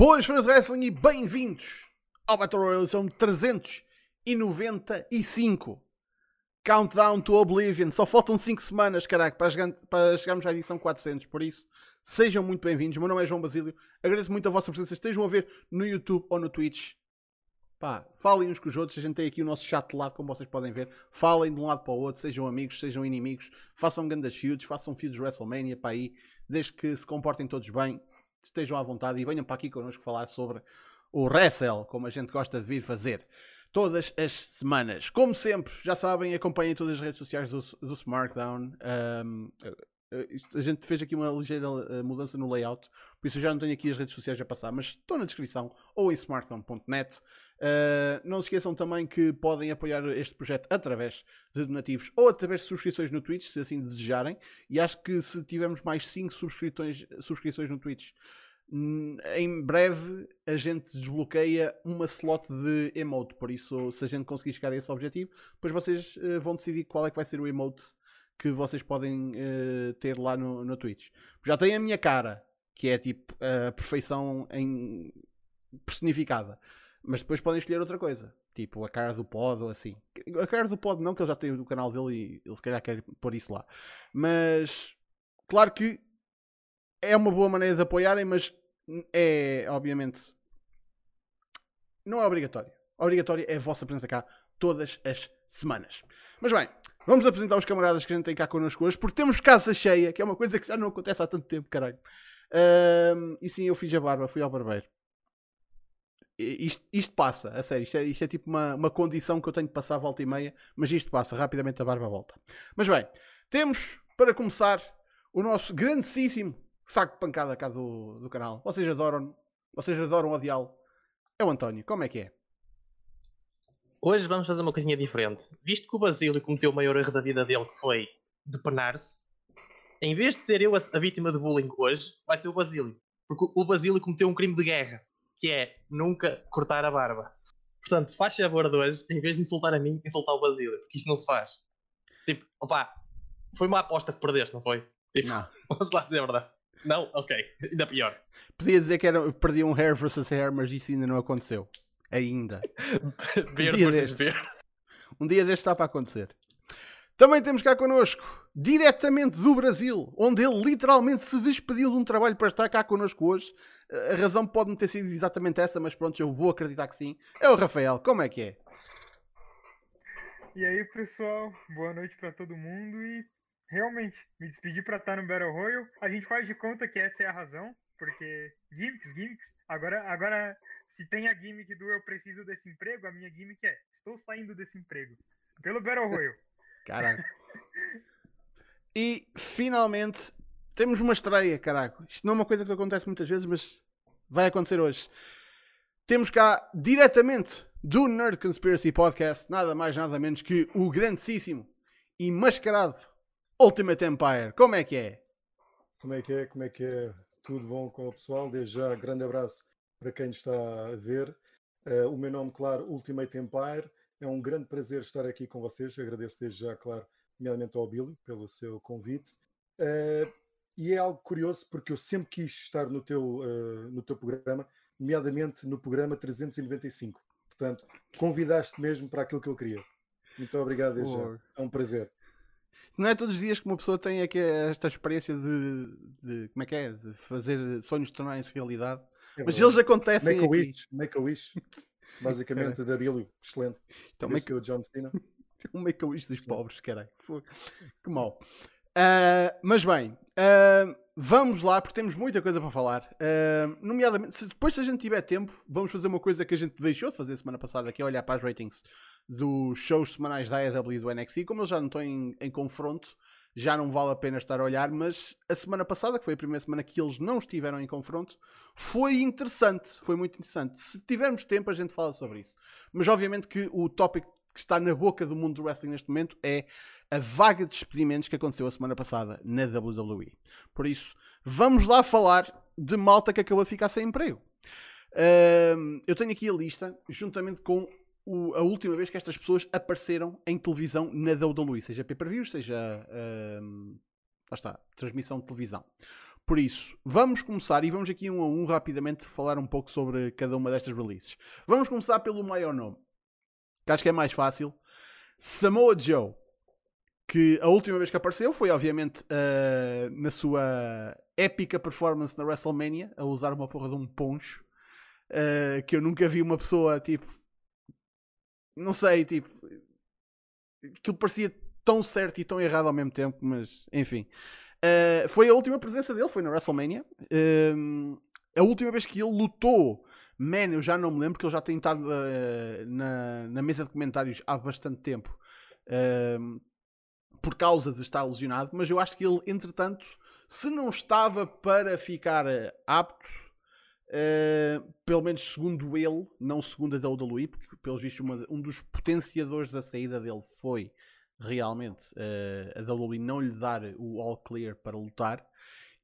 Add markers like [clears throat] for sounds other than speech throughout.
Boas fãs de wrestling e bem-vindos ao Battle Royale edição 395. Countdown to Oblivion. Só faltam 5 semanas, caraca, para, chegar, para chegarmos à edição 400. Por isso, sejam muito bem-vindos. Meu nome é João Basílio. Agradeço muito a vossa presença. Estejam a ver no YouTube ou no Twitch. Pá, falem uns com os outros. A gente tem aqui o nosso chat de lado, como vocês podem ver. Falem de um lado para o outro. Sejam amigos, sejam inimigos. Façam grandes feuds, façam feuds WrestleMania para aí. Desde que se comportem todos bem. Estejam à vontade e venham para aqui connosco falar sobre o Wrestle, como a gente gosta de vir fazer todas as semanas. Como sempre, já sabem, acompanhem todas as redes sociais do, do Smartdown. Um, a gente fez aqui uma ligeira mudança no layout, por isso eu já não tenho aqui as redes sociais a passar, mas estão na descrição ou em smartphone.net. Uh, não se esqueçam também que podem apoiar este projeto através de donativos ou através de subscrições no Twitch, se assim desejarem. E acho que se tivermos mais 5 subscrições, subscrições no Twitch, em breve a gente desbloqueia uma slot de emote. Por isso, se a gente conseguir chegar a esse objetivo, depois vocês uh, vão decidir qual é que vai ser o emote que vocês podem uh, ter lá no, no Twitch. Já tem a minha cara, que é tipo a perfeição em personificada. Mas depois podem escolher outra coisa. Tipo a cara do pod ou assim. A cara do pod não, que ele já tem o canal dele e ele se calhar quer pôr isso lá. Mas claro que é uma boa maneira de apoiarem, mas é obviamente não é obrigatório. Obrigatório é a vossa presença cá todas as semanas. Mas bem, Vamos apresentar os camaradas que a gente tem cá connosco hoje, porque temos casa cheia, que é uma coisa que já não acontece há tanto tempo, caralho. E sim, eu fiz a barba, fui ao barbeiro. Isto, isto passa, a sério, isto é, isto é tipo uma, uma condição que eu tenho de passar a volta e meia, mas isto passa, rapidamente a barba volta. Mas bem, temos, para começar, o nosso grandíssimo saco de pancada cá do, do canal. Vocês adoram, vocês adoram odiá-lo. É o António, como é que é? Hoje vamos fazer uma coisinha diferente. Visto que o Basílio cometeu o maior erro da vida dele, que foi depenar-se, em vez de ser eu a, a, vítima de bullying hoje, vai ser o Basílio. Porque o Basílio cometeu um crime de guerra, que é nunca cortar a barba. Portanto, faz favor de hoje, em vez de insultar a mim, insultar o Basílio, porque isto não se faz. Tipo, opá, foi uma aposta que perdeste, não foi? Tipo, não. [laughs] Vamos lá dizer a verdade. Não? Ok. Ainda pior. Podia dizer que era, perdi um hair versus hair, mas isso ainda não aconteceu. Ainda. [laughs] verde um versus verde. Um dia deste está para acontecer. Também temos cá connosco, diretamente do Brasil, onde ele literalmente se despediu de um trabalho para estar cá connosco hoje. A razão pode não ter sido exatamente essa, mas pronto, eu vou acreditar que sim. É o Rafael, como é que é? E aí, pessoal, boa noite para todo mundo e realmente me despedi para estar no Battle Royale. A gente faz de conta que essa é a razão, porque gimmicks, gimmicks. Agora, agora se tem a gimmick do eu preciso desse emprego, a minha gimmick é estou saindo desse emprego. Pelo Battle [laughs] Royale. Caraca. e finalmente temos uma estreia, caraca. Isto não é uma coisa que acontece muitas vezes, mas vai acontecer hoje. Temos cá diretamente do Nerd Conspiracy Podcast, nada mais nada menos que o grandíssimo e mascarado Ultimate Empire. Como é que é? Como é que é? Como é que é? Tudo bom com o pessoal? Desde já, grande abraço para quem está a ver. Uh, o meu nome, claro, Ultimate Empire. É um grande prazer estar aqui com vocês. Agradeço desde já, claro, nomeadamente ao Billy pelo seu convite. Uh, e é algo curioso porque eu sempre quis estar no teu, uh, no teu programa, nomeadamente no programa 395. Portanto, convidaste mesmo para aquilo que eu queria. Muito obrigado, desde já. É um prazer. Não é todos os dias que uma pessoa tem aqui esta experiência de, de como é que é? De fazer sonhos tornarem-se realidade. É Mas eles acontecem. Make a wish, make a wish. [laughs] Basicamente, da Billy, excelente. Então, make... o John Cena. um make a wish dos pobres, caralho. Que mal. Uh, mas bem, uh, vamos lá, porque temos muita coisa para falar. Uh, nomeadamente, se depois se a gente tiver tempo, vamos fazer uma coisa que a gente deixou de fazer semana passada, que é olhar para as ratings dos shows semanais da AEW e do NXT. Como eles já não estão em, em confronto, já não vale a pena estar a olhar, mas a semana passada, que foi a primeira semana que eles não estiveram em confronto, foi interessante, foi muito interessante. Se tivermos tempo, a gente fala sobre isso. Mas obviamente que o tópico que está na boca do mundo do wrestling neste momento é a vaga de despedimentos que aconteceu a semana passada na WWE. Por isso, vamos lá falar de malta que acabou de ficar sem emprego. Uh, eu tenho aqui a lista, juntamente com o, a última vez que estas pessoas apareceram em televisão na WWE, seja pay-per-view, seja uh, lá está, transmissão de televisão. Por isso, vamos começar e vamos aqui um a um rapidamente falar um pouco sobre cada uma destas releases. Vamos começar pelo maior nome, que acho que é mais fácil. Samoa Joe, que a última vez que apareceu foi obviamente uh, na sua épica performance na WrestleMania, a usar uma porra de um poncho, uh, que eu nunca vi uma pessoa tipo, não sei, tipo, aquilo parecia tão certo e tão errado ao mesmo tempo, mas enfim. Uh, foi a última presença dele, foi na WrestleMania. Uh, a última vez que ele lutou, man, eu já não me lembro, porque ele já tem estado uh, na, na mesa de comentários há bastante tempo. por causa de estar lesionado, mas eu acho que ele, entretanto, se não estava para ficar apto, pelo menos segundo ele, não segundo a WWE, porque pelos vistos uma, um dos potenciadores da saída dele foi realmente uh, a WWE não lhe dar o all clear para lutar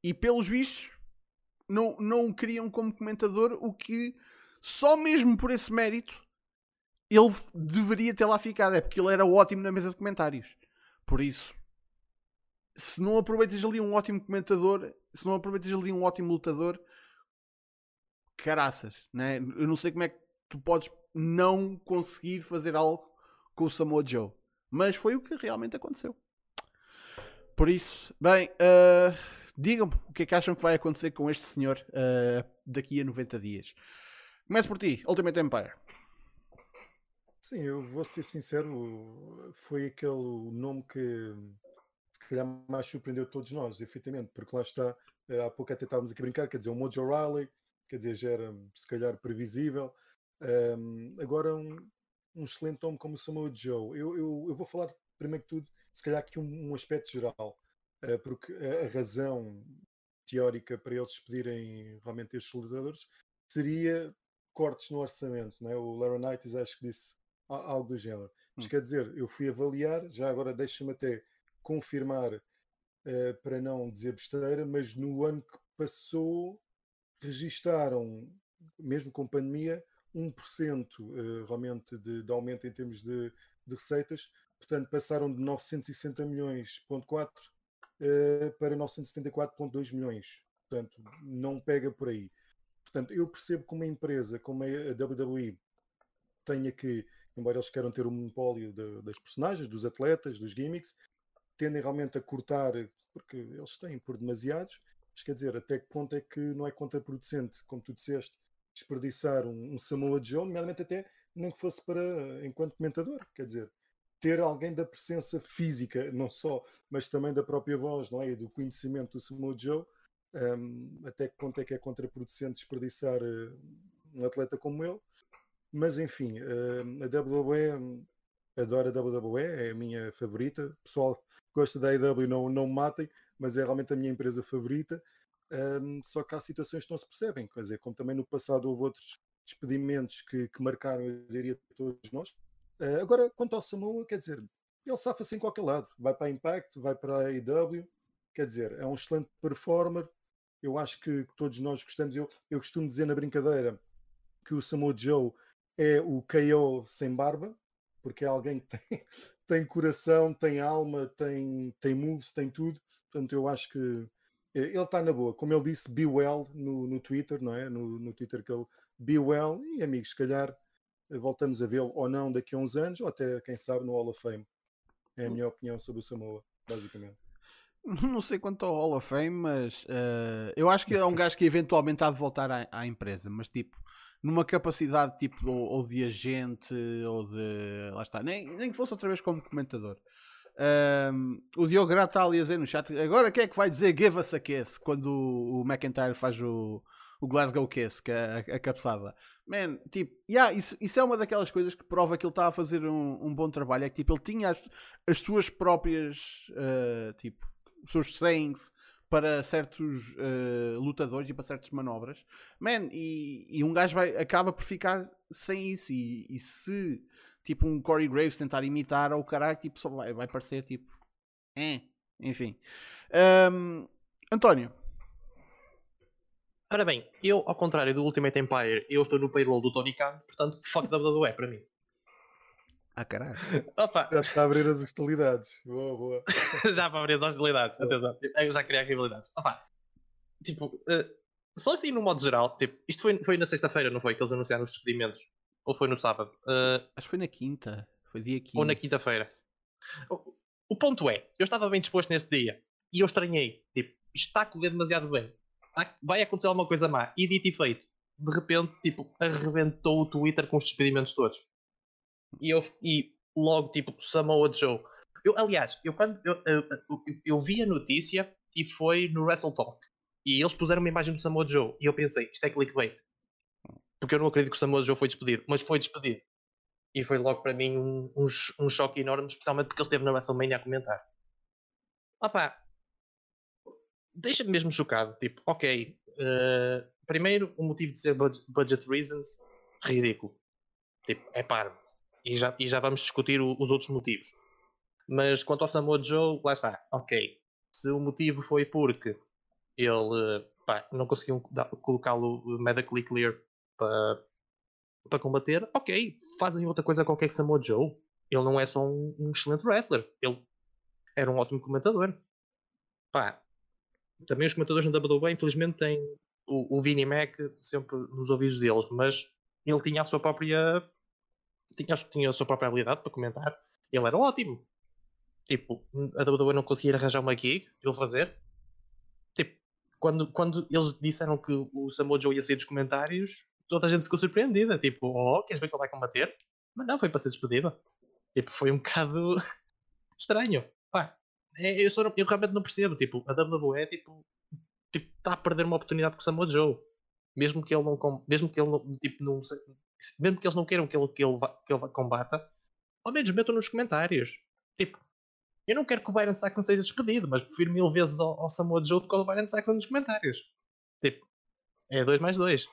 e pelos vistos não, não o queriam como comentador, o que só mesmo por esse mérito ele deveria ter lá ficado, é porque ele era ótimo na mesa de comentários. Por isso, se não aproveitas ali um ótimo comentador, se não aproveitas ali um ótimo lutador, caraças, né? Eu não sei como é que tu podes não conseguir fazer algo com o Samoa Joe. Mas foi o que realmente aconteceu. Por isso, bem, uh, digam-me o que é que acham que vai acontecer com este senhor uh, daqui a 90 dias. Começo por ti, Ultimate Empire. Sim, eu vou ser sincero, foi aquele nome que se calhar mais surpreendeu todos nós, efetivamente, porque lá está, eh, há pouco até estávamos aqui a brincar, quer dizer, o Mojo Riley, quer dizer, já era se calhar previsível. Um, agora um, um excelente nome como o Samoa Joe. Eu, eu, eu, vou falar, primeiro que tudo, se calhar aqui um, um aspecto geral, uh, porque a, a, razão teórica para eles pedirem realmente estes lutadores seria cortes no orçamento, não é? O Larry Knight acho que disse algo do género. Mas hum. quer dizer, eu fui avaliar, já agora deixa-me até confirmar uh, para não dizer besteira, mas no ano que passou registaram, mesmo com pandemia, 1% uh, realmente de, de, aumento em termos de, de, receitas, portanto passaram de 960 milhões ponto 4 uh, para 974.2 milhões, portanto não pega por aí. Portanto, eu percebo que uma empresa como a WWE tenha que, embora eles queiram ter o monopólio de, das personagens, dos atletas, dos gimmicks, tendem realmente a cortar, porque eles têm por demasiados, mas quer dizer, até que ponto é que não é contraproducente, como tu disseste, desperdiçar um, um Samoa Joe, nomeadamente até nem que fosse para enquanto comentador, quer dizer, ter alguém da presença física, não só, mas também da própria voz, não é? E do conhecimento do Samoa Joe, um, até que ponto é que é contraproducente desperdiçar uh, um atleta como ele. Mas enfim, uh, a WWE, adoro a WWE, é a minha favorita. Pessoal gosta da AEW, não, não me matem, mas é realmente a minha empresa favorita. Um, só que há situações que não se percebem, quer dizer, como também no passado houve outros despedimentos que, que marcaram, eu diria, todos nós. Uh, agora, quanto ao Samoa, quer dizer, ele safa-se em qualquer lado, vai para a Impact, vai para a AEW, quer dizer, é um excelente performer. Eu acho que todos nós gostamos. Eu, eu costumo dizer na brincadeira que o Samoa Joe é o KO sem barba, porque é alguém que tem, [laughs] tem coração, tem alma, tem, tem moves, tem tudo. Portanto, eu acho que eh, ele está na boa, como ele disse, be well no, no Twitter, não é? No, no Twitter que ele be well, e amigos, se calhar eh, voltamos a vê-lo ou não daqui a uns anos, ou até, quem sabe, no Hall of Fame. É a minha opinião sobre o Samoa, basicamente. [laughs] Não sei quanto ao Hall of Fame, mas uh, eu acho que é um gajo que eventualmente há de voltar à, à empresa, mas tipo, numa capacidade tipo ou, ou, de agente ou de. Lá está, nem, nem que fosse outra vez como comentador. Um, o Diogo Grato está ali a dizer no chat agora quem é que vai dizer give us a kiss quando o, McIntyre faz o, o Glasgow Kiss, que é a, a cabeçada. Man, tipo, yeah, isso, isso é uma daquelas coisas que prova que ele está a fazer um, um bom trabalho. É que tipo, ele tinha as, as suas próprias, uh, tipo, os seus sayings para certos uh, lutadores e para certas manobras. Man, e, e um gajo vai, acaba por ficar sem isso. E, e se tipo um Corey Graves tentar imitar ou o caralho, tipo, só vai, vai parecer tipo. É, enfim. Um, António. Ora bem, eu, ao contrário do Ultimate Empire, eu estou no payroll do Tony Khan, portanto, fuck [laughs] WWE para mim. Ah, caralho. Opa. Já está a abrir as hostilidades. Boa, boa. [laughs] já para abrir as hostilidades. Atenção. Eu já queria rivalidades. Opa. tipo, uh, só assim no modo geral, tipo, isto foi, foi na sexta-feira, não foi? Que eles anunciaram os despedimentos? Ou foi no sábado? Uh, Acho que foi na quinta. Foi dia 15. Ou na quinta-feira. O, o, ponto é, eu estava bem disposto nesse dia e eu estranhei. Tipo, isto está a correr demasiado bem. Vai acontecer alguma coisa má. E dito e feito. De repente, tipo, arrebentou o Twitter com os despedimentos todos. E, eu, e logo, tipo, Samoa Joe. Eu, aliás, eu, quando, eu, eu, eu, vi a notícia e foi no Wrestle Talk. E eles puseram uma imagem do Samoa Joe. E eu pensei, isto é clickbait. Porque eu não acredito que o Samoa Joe foi despedido. Mas foi despedido. E foi logo para mim um, um, um choque enorme, especialmente porque ele esteve na WrestleMania a comentar. Opá, deixa-me mesmo chocado. Tipo, ok, uh, primeiro, o motivo de ser budget reasons, ridículo. Tipo, é parvo. E já, e já vamos discutir o, os outros motivos. Mas quanto ao Samoa Joe, lá está. Ok. Se o motivo foi porque ele pá, não conseguiu colocá-lo medically clear para, para combater, ok, fazem outra coisa qualquer que Samoa Joe. Ele não é só um, um excelente wrestler. Ele era um ótimo comentador. Pá, também os comentadores na WWE, infelizmente, têm o, o Vinnie Mac sempre nos ouvidos deles, mas ele tinha a sua própria. Tinha, tinha a sua própria habilidade para comentar. Ele era ótimo. Tipo, a WWE não conseguia arranjar uma gig ele fazer. Tipo, quando, quando eles disseram que o Samoa Joe ia sair dos comentários, toda a gente ficou surpreendida. Tipo, oh, queres ver que ele vai combater? Mas não, foi para ser despedida. Tipo, foi um bocado [laughs] estranho. Pá, é, eu, só, eu realmente não percebo. Tipo, a WWE tipo, tipo, está a perder uma oportunidade com o Samoa Joe. Mesmo que ele não, mesmo que ele não, tipo, não, mesmo que eles não queiram que ele, que ele, que ele combata, ao menos metam nos comentários. Tipo, eu não quero que o Byron Saxon seja despedido, mas prefiro mil vezes ao, ao Samoa Joe do que ao Byron Saxon nos comentários. Tipo, é 2 mais 2.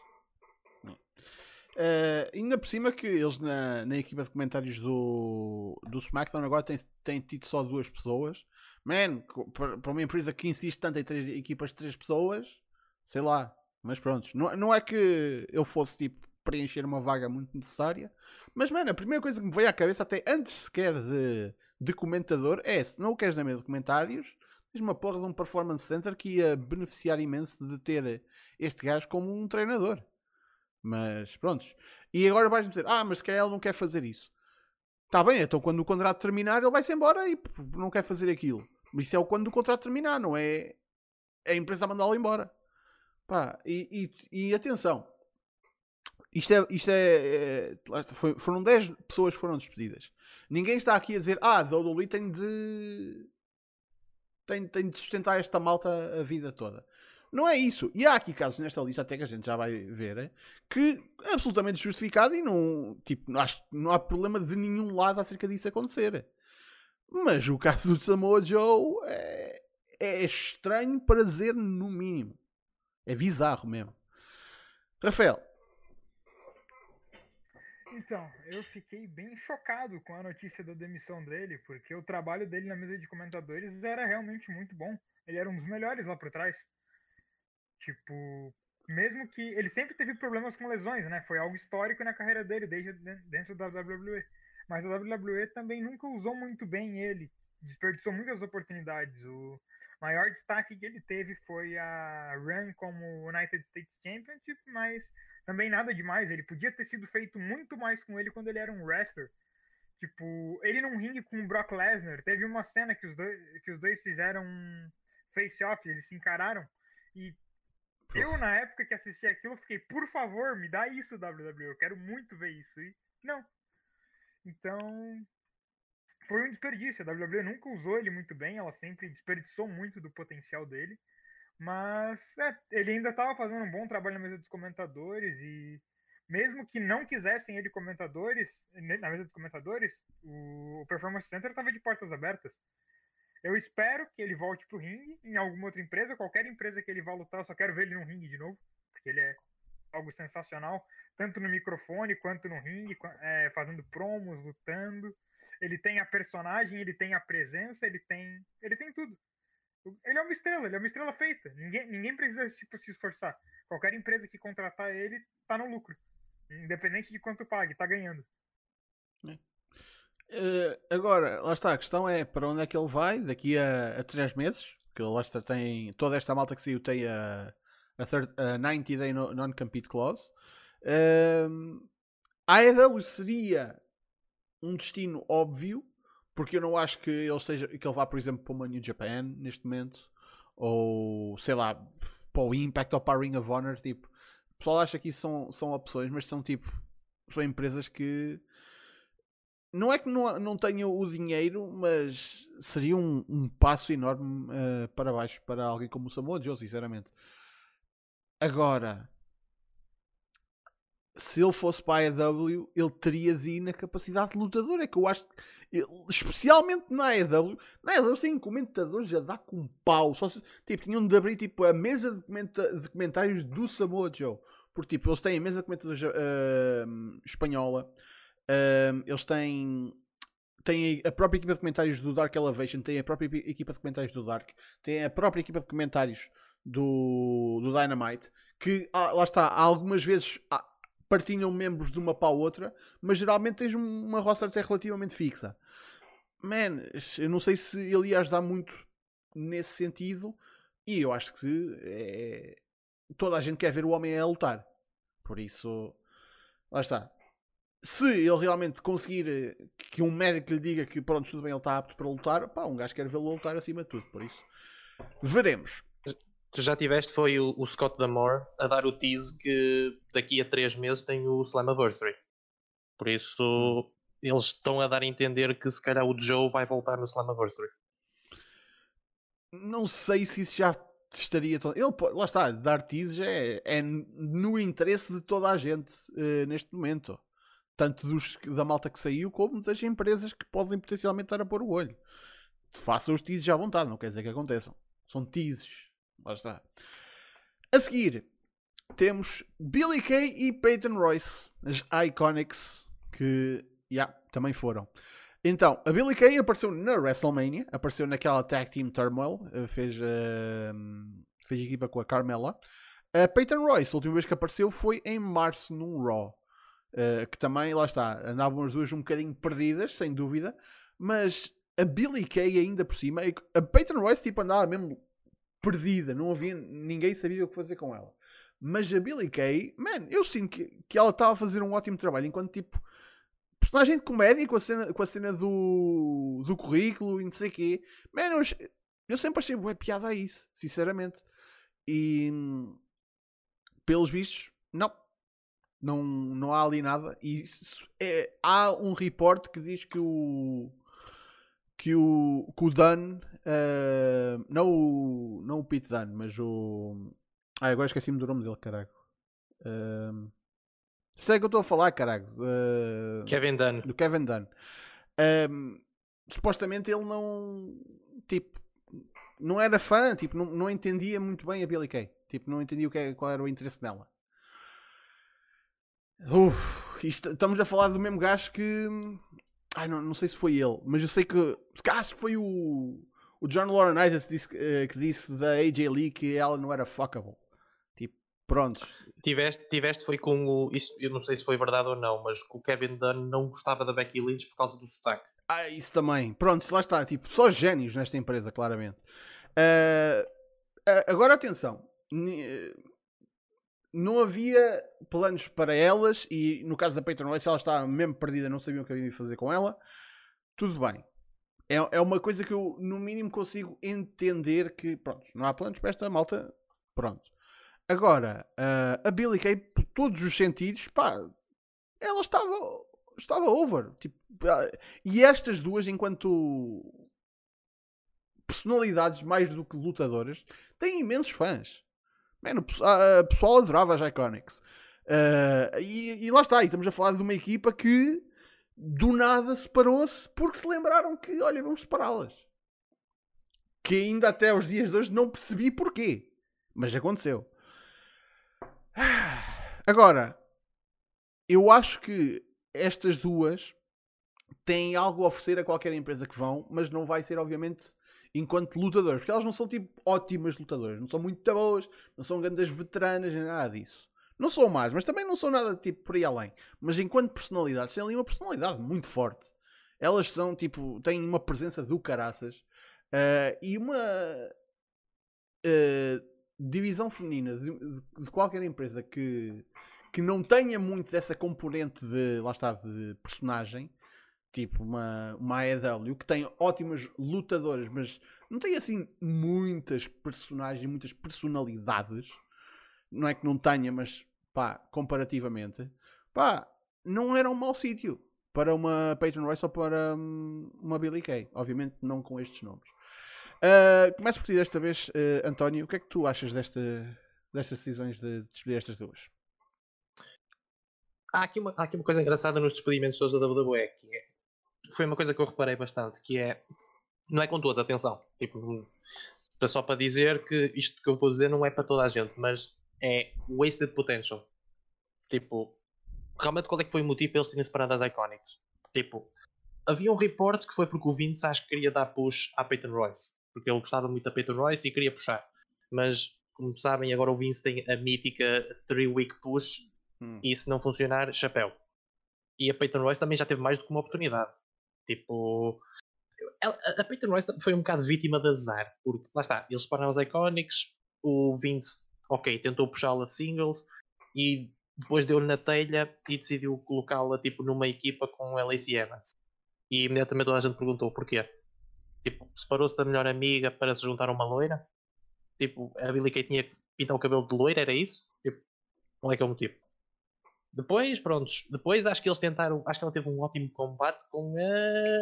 Uh, ainda por cima que eles na, na equipa de comentários do, do SmackDown agora têm, têm tido só duas pessoas. Man, para uma empresa que insiste tanto em três equipas de três pessoas, sei lá. Mas pronto, não, não é que eu fosse tipo preencher uma vaga muito necessária. Mas, mano, a primeira coisa que me veio à cabeça, até antes sequer de, de comentador, é se não queres na mesa de comentários, tens uma porra de um performance center que ia beneficiar imenso de ter este gajo como um treinador. Mas prontos. E agora vais-me dizer, ah, mas se calhar ele não quer fazer isso. Está bem, então quando o contrato terminar ele vai-se embora e não quer fazer aquilo. Isso é o quando o contrato terminar, não é, é a empresa a mandá-lo embora. Pá, e, e, e, atenção, isto é, isto é, é foi, foram 10 pessoas que foram despedidas. Ninguém está aqui a dizer, ah, a WWE tem de tem, tem de sustentar esta malta a vida toda. Não é isso. E há aqui casos nesta lista, até que a gente já vai ver, é, que é absolutamente justificado e não, tipo, acho, não há problema de nenhum lado acerca disso acontecer. Mas o caso do Samoa Joe é, é estranho para dizer no mínimo. É bizarro mesmo. Rafael. Então, eu fiquei bem chocado com a notícia da demissão dele, porque o trabalho dele na mesa de comentadores era realmente muito bom. Ele era um dos melhores lá por trás. Tipo, mesmo que ele sempre teve problemas com lesões, né? Foi algo histórico na carreira dele, desde dentro da WWE. Mas a WWE também nunca usou muito bem ele, desperdiçou muitas oportunidades. O maior destaque que ele teve foi a run como United States Championship, mas também nada demais. Ele podia ter sido feito muito mais com ele quando ele era um wrestler. Tipo, ele num ringue com o Brock Lesnar, teve uma cena que os dois, que os dois fizeram um face-off, eles se encararam. E eu, na época que assisti aquilo, fiquei, por favor, me dá isso, WWE. Eu quero muito ver isso. E não. Então, foi um desperdício. A WWE nunca usou ele muito bem, ela sempre desperdiçou muito do potencial dele. Mas é, ele ainda estava fazendo um bom trabalho na mesa dos comentadores e mesmo que não quisessem ele comentadores, na mesa dos comentadores, o Performance Center estava de portas abertas. Eu espero que ele volte pro ringue em alguma outra empresa, qualquer empresa que ele vá lutar, eu só quero ver ele no ringue de novo, porque ele é algo sensacional, tanto no microfone quanto no ringue, é, fazendo promos, lutando. Ele tem a personagem, ele tem a presença, ele tem, ele tem tudo. Ele é uma estrela, ele é uma estrela feita. Ninguém, ninguém precisa se, se esforçar. Qualquer empresa que contratar ele tá no lucro, independente de quanto pague, tá ganhando. É. Uh, agora, lá está, a questão é para onde é que ele vai daqui a, a três meses? Que lá está, tem. Toda esta malta que saiu tem a, a, third, a 90 Day no- Non-Compete Clause. Ahm, a AEW seria um destino óbvio, porque eu não acho que ele, seja, que ele vá, por exemplo, para uma New Japan neste momento, ou sei lá, para o Impact ou para a Ring of Honor. Tipo, o pessoal acha que isso são, são opções, mas são tipo, são empresas que não é que não, não tenham o dinheiro, mas seria um, um passo enorme eh, para baixo para alguém como o Samoa Joe, sinceramente. Agora, se ele fosse para a AEW, ele teria de ir na capacidade de lutador. É que eu acho, ele- especialmente na AEW, na AEW tem comentadores a dar com pau. Só se, tipo, tinham de abrir tipo, a mesa de, comenta- de comentários do Samoa Joe. Porque tipo, eles têm a mesa de comentadores ah, espanhola, ah, eles têm têm a própria equipa de comentários do Dark Elevation, têm a própria equipa de comentários do Dark, têm a própria equipa de comentários do, do Dynamite, que ah, lá está, algumas vezes partilham membros de uma para a outra, mas geralmente tens um- uma roster até relativamente fixa. Man, eu não sei se ele ia ajudar muito nesse sentido, e eu acho que é, toda a gente quer ver o homem a lutar. Por isso, lá está. Se ele realmente conseguir eh, que um médico lhe diga que pronto, tudo bem, ele está apto para lutar, pá, um gajo quer vê-lo lutar acima de tudo. Por isso, veremos. Tu já tiveste, foi o, o Scott Damore a dar o tease que daqui a 3 meses tem o Slammiversary. Por isso, eles estão a dar a entender que se calhar o Joe vai voltar no Slammiversary. Não sei se isso já estaria. tão- Ele, lá está, dar teases é, é no interesse de toda a gente eh, neste momento. Tanto dos, da malta que saiu, como das empresas que podem potencialmente estar a pôr o olho. Façam os teases à vontade, não quer dizer que aconteçam. São teases. Lá está. A seguir, temos Billy Kay e Peyton Royce, as Iconics, que yeah, também foram. Então, a Billy Kay apareceu na WrestleMania, apareceu naquela Tag Team Turmoil, eh, fez, eh, fez equipa com a Carmella. A Peyton Royce, a última vez que apareceu foi em março num Raw. eh, que também, lá está, andavam as duas um bocadinho perdidas, sem dúvida, mas a Billy Kay ainda por cima, a Peyton Royce tipo andava mesmo perdida, não havia, ninguém sabia o que fazer com ela. Mas a Billy Kay, man, eu sinto que, que ela estava a fazer um ótimo trabalho, enquanto tipo personagem de comédia com a cena, com a cena do, do currículo e não sei o quê. Man, eu, eu sempre achei bué piada a isso, sinceramente. E pelos vistos, não. Não, não há ali nada. E é- há um report que diz que o que o, que o Dunn, eh, não, o, não o Pete Dunn, mas o. Ah, agora esqueci-me do nome dele, caralho. Um, sei que eu estou a falar, caralho. Eh, Kevin Dunn. do Kevin Dunn. Ahm, supostamente ele não. Tipo. Não era fã, tipo, não, não entendia muito bem a Billy Kay. Tipo, não entendia o que é- qual era o interesse dela. Uf, isto- estamos a falar do mesmo gajo que. Ai, não, não sei se foi ele, mas eu sei que. se calhar Acho que foi o. O John Laurinaitis disse, que, eh, que disse da AJ Lee que ela não era fuckable. Tipo, prontos. Tiveste, tiveste foi com o. Isso, eu não sei se foi verdade ou não, mas que o Kevin Dunn não gostava da Becky Lynch por causa do sotaque. Ah, isso também. Pronto, lá está. Tipo, só génios nesta empresa, claramente. Ah, agora atenção. Não havia planos para elas e no caso da Peyton Royce ela estava mesmo perdida, não sabiam o que havia de fazer com ela. Tudo bem. É, é uma coisa que eu no mínimo consigo entender que, pronto, não há planos para esta malta. Pronto. Agora, ah, a Billy Kay, por todos os sentidos, pá, ela estava, estava over. Tipo, ah, e estas duas, enquanto personalidades mais do que lutadoras, têm imensos fãs. Man, o pessoal adorava as Iconics. Ah, e, e lá está, e estamos a falar de uma equipa que do nada separou-se porque se lembraram que, olha, vamos separá-las. Que ainda até aos dias de hoje não percebi porquê. Mas aconteceu. [sighs] Agora, eu acho que estas duas têm algo a oferecer a qualquer empresa que vão, mas não vai ser, obviamente, enquanto lutadores, porque elas não são tipo ótimas lutadoras, não são muito boas, não são grandes veteranas, nem nada disso. Não são más, mas também não são nada tipo por aí além. Mas enquanto personalidades, têm ali uma personalidade muito forte. Elas são tipo, têm uma presença do caraças ah, e uma uh, divisão feminina de, de, qualquer empresa que, que não tenha muito dessa componente de, lá está, de personagem, tipo uma, uma AEW, que tem ótimas lutadoras, mas não tem assim muitas personagens, muitas personalidades. Não é que não tenha, mas pá, comparativamente, pá, não era um mau sítio para uma Peyton Royce ou para um, uma Billy Kay. Obviamente não com estes nomes. Uh, começo por ti desta vez, uh, António. O que é que tu achas desta, destas decisões de, de escolher estas duas? Há aqui, uma, há aqui uma coisa engraçada nos despedimentos todos da WWE, que é, foi uma coisa que eu reparei bastante, que é, não é com todos, atenção, tipo, só para dizer que isto que eu vou dizer não é para toda a gente, mas é wasted potential. Tipo, realmente qual é que foi o motivo para eles terem separado as Iconics? Tipo, havia um report que foi porque o Vince acho que queria dar push à Peyton Royce, porque ele gostava muito da Peyton Royce e queria puxar. Mas, como sabem, agora o Vince tem a mítica 3-week push hum. e se não funcionar, chapéu. E a Peyton Royce também já teve mais do que uma oportunidade. Tipo, ela, a Peyton Royce foi um bocado vítima de azar, porque lá está, eles separaram as Iconics, o Vince, ok, tentou puxá-la singles e depois deu-lhe na telha e decidiu colocá-la tipo numa equipa com Lacey Evans. E imediatamente toda a gente perguntou porquê. Tipo, separou-se da melhor amiga para se juntar a uma loira? Tipo, a Billy Kay tinha que pintar o cabelo de loira, era isso? Tipo, qual é que é o motivo? Depois, prontos, depois acho que eles tentaram, acho que ela teve um ótimo combate com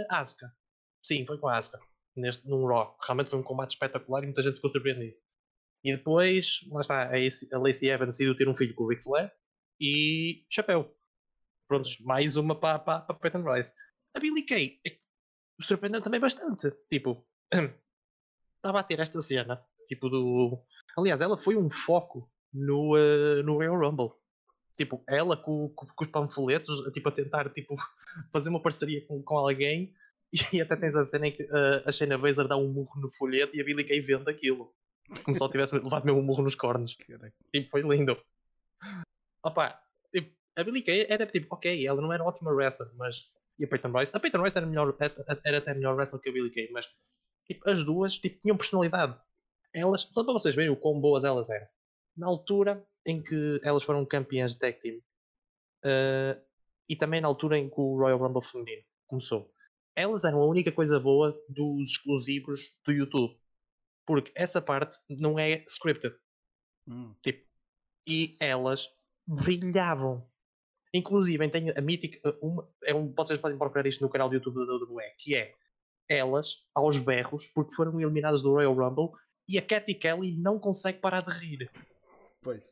a Asuka. Sim, foi com a Asuka, neste, num Raw. Realmente foi um combate espetacular e muita gente ficou surpreendida. E depois, lá está, a Lacey Evans decidiu ter um filho com o Ric Flair e chapéu. Prontos, mais uma para, para, para Peyton Royce. A Billy Kay é surpreendeu também bastante. Tipo, [clears throat] estava a ter esta cena, tipo do. Aliás, ela foi um foco no, uh, no Royal Rumble. Tipo, ela com, com, com, os panfletos, tipo, a tentar tipo, [laughs] fazer uma parceria com, com alguém. [laughs] E até tens a cena em que uh, a Shayna Baszler dá um murro no folheto e a Billy Kay vende aquilo. Como se ela tivesse [laughs] levado mesmo um murro nos cornos. Tipo, foi lindo opa, tipo, a Billy Kay era tipo, ok, ela não era ótima wrestler, mas. E a Peyton Royce? A Peyton Royce era, melhor, era até melhor wrestler que a Billy Kay, mas tipo, as duas tipo, tinham personalidade. Elas, só para vocês verem o quão boas elas eram. Na altura em que elas foram campeãs de tag team uh, e também na altura em que o Royal Rumble feminino começou, elas eram a única coisa boa dos exclusivos do YouTube. Porque essa parte não é scripted. Hum. Tipo, e elas brilhavam. Inclusive, tem a mítica. Uma, é um, vocês podem procurar isto no canal do YouTube da WWE, que é elas aos berros porque foram eliminadas do Royal Rumble e a Katy Kelly não consegue parar de rir. Pois.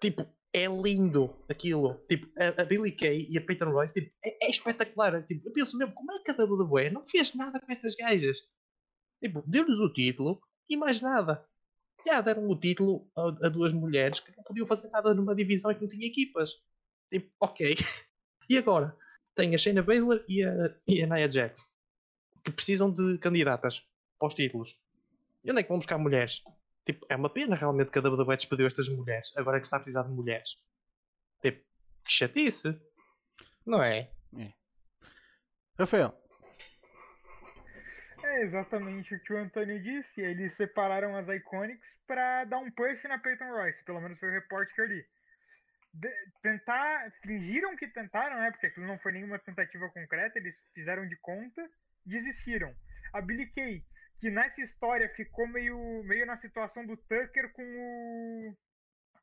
Tipo, é lindo aquilo. Tipo, a, a Billy Kay e a Peyton Royce tipo, é, é, espetacular. Tipo, eu penso mesmo, como é que a WWE não fez nada com estas gajas? Tipo, deu-lhes o título e mais nada já deram o título a, a, duas mulheres que não podiam fazer nada numa divisão que não tinha equipas. Tipo, ok. [laughs] E agora? Tem a Shayna Baszler e a, e a Nia Jax que precisam de candidatas para os títulos. E onde é que vão buscar mulheres? Tipo, é uma pena realmente que a WWE despediu estas mulheres. Agora é que está a precisar de mulheres. Tipo, que chatice. Não é? é. Rafael. É exatamente o que o Antônio disse. Eles separaram as Iconics para dar um push na Peyton Royce. Pelo menos foi o reporte que eu li. De, tentar. Fingiram que tentaram, né? Porque aquilo não foi nenhuma tentativa concreta. Eles fizeram de conta. Desistiram. A Billy Kay, que nessa história ficou meio, meio na situação do Tucker com o.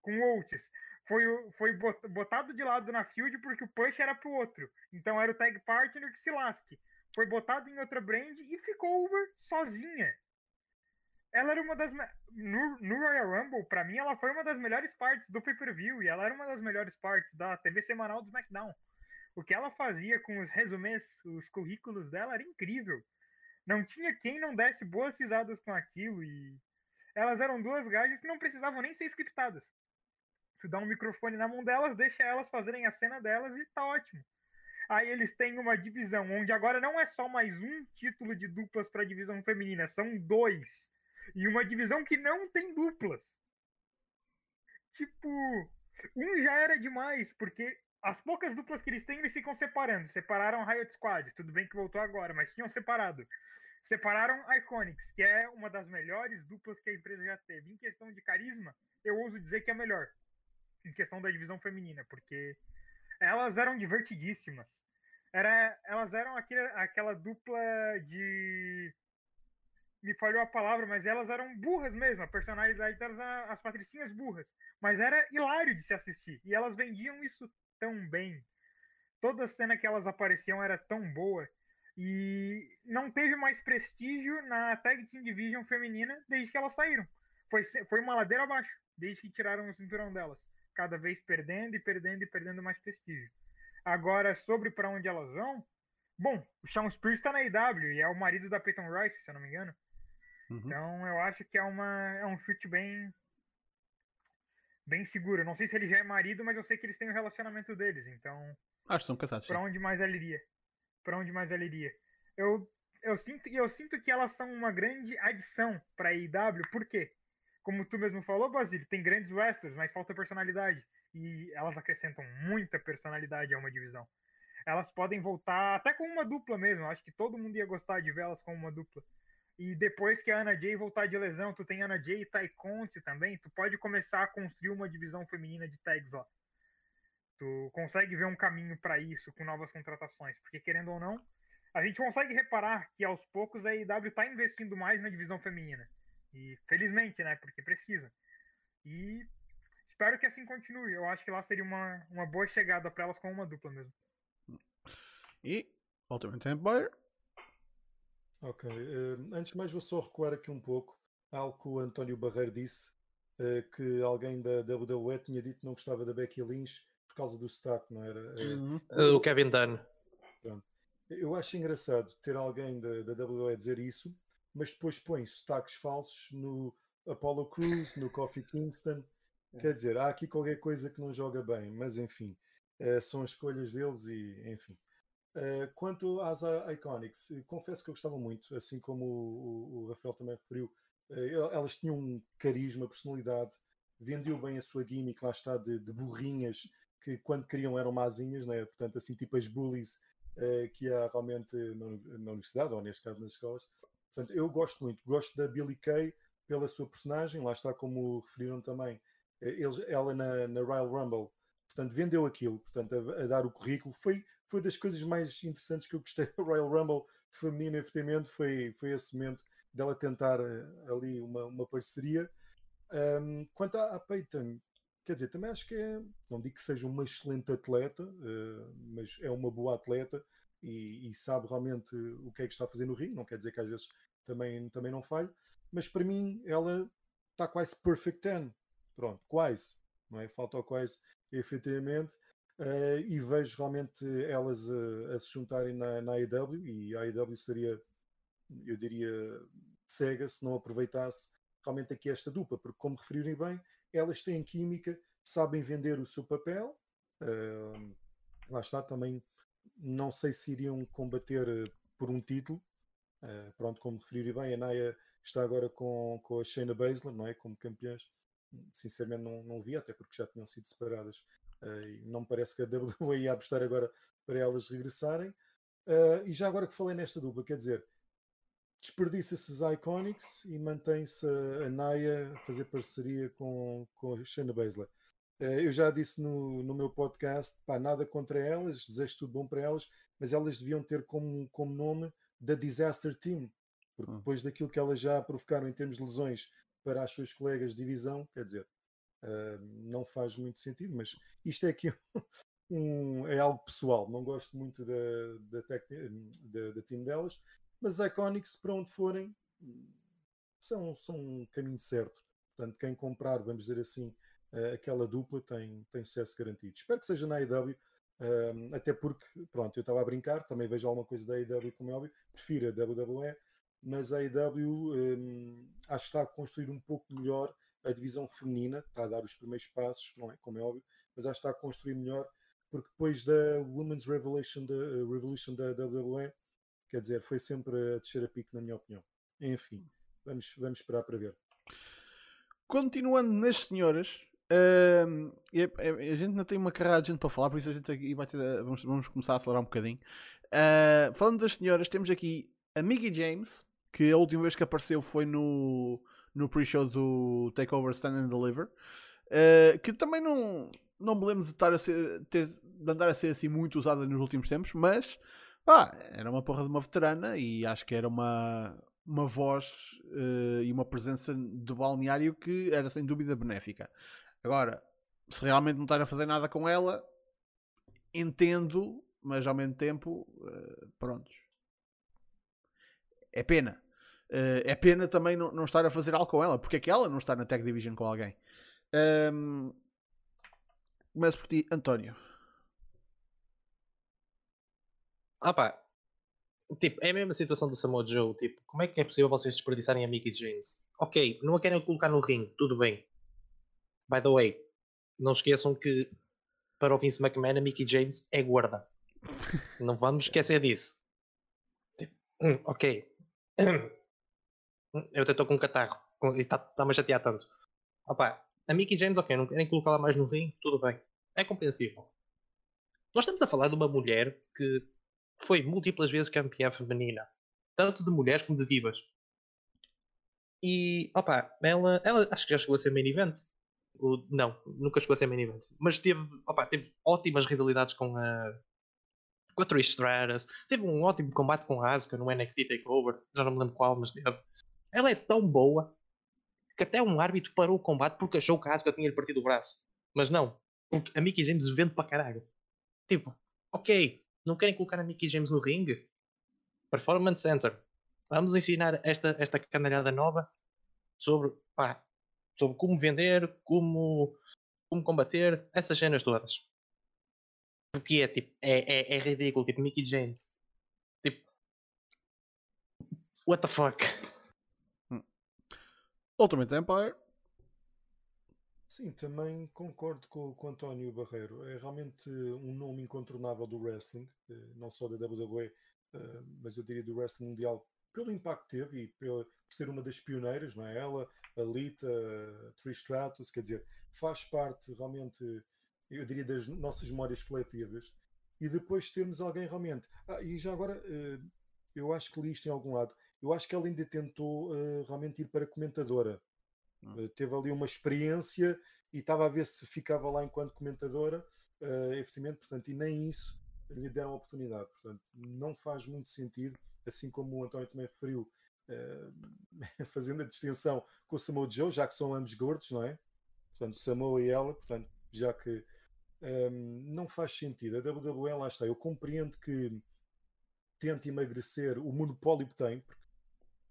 com o Oates. Foi, foi botado de lado na field porque o push era pro outro. Então era o tag partner que se lasque foi botado em outra brand e ficou over sozinha. Ela era uma das. No, no Royal Rumble, pra mim, ela foi uma das melhores partes do pay-per-view e ela era uma das melhores partes da TV semanal do SmackDown. O que ela fazia com os resumês, os currículos dela era incrível. Não tinha quem não desse boas risadas com aquilo e. Elas eram duas gajas que não precisavam nem ser scriptadas. Tu dá um microfone na mão delas, deixa elas fazerem a cena delas e tá ótimo. Aí eles têm uma divisão onde agora não é só mais um título de duplas para divisão feminina, são dois. E uma divisão que não tem duplas. Tipo, um já era demais, porque as poucas duplas que eles têm, eles ficam separando. Separaram Riot Squad, tudo bem que voltou agora, mas tinham separado. separaram Iconics, que é uma das melhores duplas que a empresa já teve. Em questão de carisma, eu ouso dizer que é a melhor. Em questão da divisão feminina, porque elas eram divertidíssimas. Era, elas eram aquele, aquela dupla de. Me falhou a palavra, mas elas eram burras mesmo. A personalidade delas, as patricinhas burras. Mas era hilário de se assistir. E elas vendiam isso tão bem. Toda cena que elas apareciam era tão boa. E não teve mais prestígio na Tag Team Division feminina desde que elas saíram. Foi, foi uma ladeira abaixo, desde que tiraram o cinturão delas. Cada vez perdendo e perdendo e perdendo mais prestígio. Agora, sobre para onde elas vão, bom, o Sean Spears está na IW e é o marido da Peyton Royce, se eu não me engano. Uhum. Então eu acho que é, uma, é um chute bem bem seguro. Não sei se ele já é marido, mas eu sei que eles têm o um relacionamento deles, então. Acho que são casados. Para onde mais ela iria? Para onde mais ela iria? Eu, eu sinto eu sinto que elas são uma grande adição para a IW, por quê? Como tu mesmo falou, Basílio, tem grandes wrestlers, mas falta personalidade. E elas acrescentam muita personalidade a uma divisão. Elas podem voltar até com uma dupla mesmo. Acho que todo mundo ia gostar de vê-las com uma dupla. E depois que a Ana Jay voltar de lesão, tu tem Ana Jay e Tai Conte também, tu pode começar a construir uma divisão feminina de tags lá. Tu consegue ver um caminho para isso com novas contratações, porque querendo ou não, a gente consegue reparar que aos poucos a IW está investindo mais na divisão feminina. E felizmente, né? Porque precisa. E espero que assim continue. Eu acho que lá seria uma, uma boa chegada para elas com uma dupla mesmo. E Ultimate Empire. Ok. Uh, antes de mais, vou só recuar aqui um pouco algo que o António Barreiro disse. Uh, que alguém da WWE tinha dito que não gostava da Becky Lynch por causa do sotaque, não era? Uhum. Uh, o Kevin Dunn. Pronto. Eu acho engraçado ter alguém da, da WWE dizer isso, mas depois põe sotaques falsos no Apollo Crews, no Coffee Kingston. É. Quer dizer, há aqui qualquer coisa que não joga bem, mas enfim, uh, são escolhas deles e enfim. Uh, quanto às Iconics, confesso que eu gostava muito, assim como o, o Rafael também referiu, uh, elas tinham um carisma, personalidade, vendeu bem a sua gimmick, lá está, de, de burrinhas, que quando queriam eram mazinhas, né? portanto, assim, tipo as bullies uh, que há realmente na, na, universidade, ou neste caso nas escolas. Portanto, eu gosto muito, gosto da Billy Kay pela sua personagem, lá está como referiram também, eles, ela na, na Royal Rumble, portanto, vendeu aquilo, portanto, a, a, dar o currículo, foi, foi das coisas mais interessantes que eu gostei da Royal Rumble feminina, efetivamente, foi, foi esse momento dela tentar eh, ali uma, uma parceria. Um, quanto à, à Peyton, quer dizer, também acho que é, não digo que seja uma excelente atleta, uh, mas é uma boa atleta e, e, sabe realmente o que é que está a fazer no ringue, não quer dizer que às vezes também, também não falhe, mas para mim ela está quase perfect 10, pronto, quase, não é? Falta quase, efetivamente, uh, e vejo realmente elas uh, a se juntarem na, na AEW, e a AEW seria, eu diria, cega se não aproveitasse realmente aqui esta dupla, porque como referirem bem, elas têm química, sabem vender o seu papel, uh, lá está também, não sei se iriam combater por um título, pronto, como referirem bem, a Naya está agora com, com a Shayna Baszler, não é, como campeãs, sinceramente não, não vi, até porque já tinham sido separadas. Uh, não me parece que a WWE ia apostar agora para elas regressarem. Uh, e já agora que falei nesta dupla, quer dizer, desperdiça-se as Iconics e mantém-se a, a Naya a fazer parceria com, com a Shayna Baszler. Uh, eu já disse no, no meu podcast, pá, nada contra elas, desejo tudo bom para elas, mas elas deviam ter como, como nome da Disaster Team, porque hum. depois daquilo que elas já provocaram em termos de lesões para as suas colegas de divisão, quer dizer, uh, não faz muito sentido, mas isto é aqui [laughs] um, é algo pessoal, não gosto muito da, da, da, da team delas, mas as Iconics, para onde forem, são, são um caminho certo. Portanto, quem comprar, vamos dizer assim, uh, aquela dupla tem, tem sucesso garantido. Espero que seja na AEW, uh, até porque, pronto, eu estava a brincar, também vejo alguma coisa da AEW, como é óbvio, prefiro a WWE, mas a AEW acho que está a construir um pouco melhor a divisão feminina, está a dar os primeiros passos, não é? Como é óbvio, mas que está a construir melhor, porque depois da Women's Revolution da, Revolution da WWE, quer dizer, foi sempre a descer a pique, na minha opinião. Enfim, vamos, vamos esperar para ver. Continuando nas senhoras, uh, a gente não tem uma carrada de gente para falar, por isso a gente aqui vai ter, vamos, vamos começar a acelerar um bocadinho. Uh, falando das senhoras, temos aqui a Mickey James, que a última vez que apareceu foi no, no pre-show do Takeover Stand and Deliver, uh, que também não, não me lembro de, estar a ser, ter, de andar a ser assim muito usada nos últimos tempos, mas pá, era uma porra de uma veterana e acho que era uma, uma voz uh, e uma presença de balneário que era sem dúvida benéfica. Agora, se realmente não estar a fazer nada com ela, entendo, mas ao mesmo tempo, uh, prontos. É pena. Uh, é pena também não, não, estar a fazer algo com ela. Porque é que ela não está na Tag Division com alguém? Um, começo por ti, António. Ah pá, tipo, é a mesma situação do Samoa Joe. Tipo, como é que é possível vocês desperdiçarem a Mickey James? Ok, não a querem colocar no ringue, tudo bem. By the way, não esqueçam que para o Vince McMahon a Mickey James é guarda. [laughs] não vamos esquecer disso. Tipo, hum, ok. [clears throat] Eu até estou com um catarro e está-me tá chatear tanto. Opa, a Mickey James, ok, não querem colocá-la mais no ringue, tudo bem. É compreensível. Nós estamos a falar de uma mulher que foi múltiplas vezes campeã feminina. Tanto de mulheres como de divas. E, opa, ela, ela acho que já chegou a ser main event. Não, nunca chegou a ser main event. Mas teve, opa, teve ótimas rivalidades com a, com a Trish Stratus. Teve um ótimo combate com a Asuka no NXT TakeOver. Já não me lembro qual, mas teve. Ela é tão boa que até um árbitro parou o combate porque achou que a Asuka tinha-lhe partido o braço. Mas não, porque a Mickey James vende para caralho. Tipo, ok, não querem colocar a Mickey James no ringue? Performance Center. Vamos ensinar esta, esta canalhada nova sobre, pá, sobre como vender, como, como combater, essas cenas todas. Porque é tipo, é, é, é ridículo, tipo Mickey James. Tipo, what the fuck? Ultimate Empire. Sim, também concordo com, com o António Barreiro. É realmente um nome incontornável do wrestling, eh, não só da WWE, eh, mas eu diria do wrestling mundial, pelo impacto que teve e por ser uma das pioneiras, não é? Ela, a Lita, a Trish Stratus, quer dizer, faz parte realmente, eu diria, das nossas memórias coletivas. E depois termos alguém realmente. Ah, e já agora, eh, eu acho que li isto em algum lado eu acho que ela ainda tentou uh, realmente ir para comentadora. Uh, teve ali uma experiência e estava a ver se ficava lá enquanto comentadora, uh, efetivamente, portanto, e nem isso lhe deram a oportunidade. Portanto, não faz muito sentido, assim como o António também referiu, uh, [laughs] fazendo a distinção com o Samoa Joe, já que são ambos gordos, não é? Portanto, Samoa e ela, portanto, já que um, ehm, não faz sentido. A WWE, lá está, eu compreendo que tente emagrecer o monopólio que tem, porque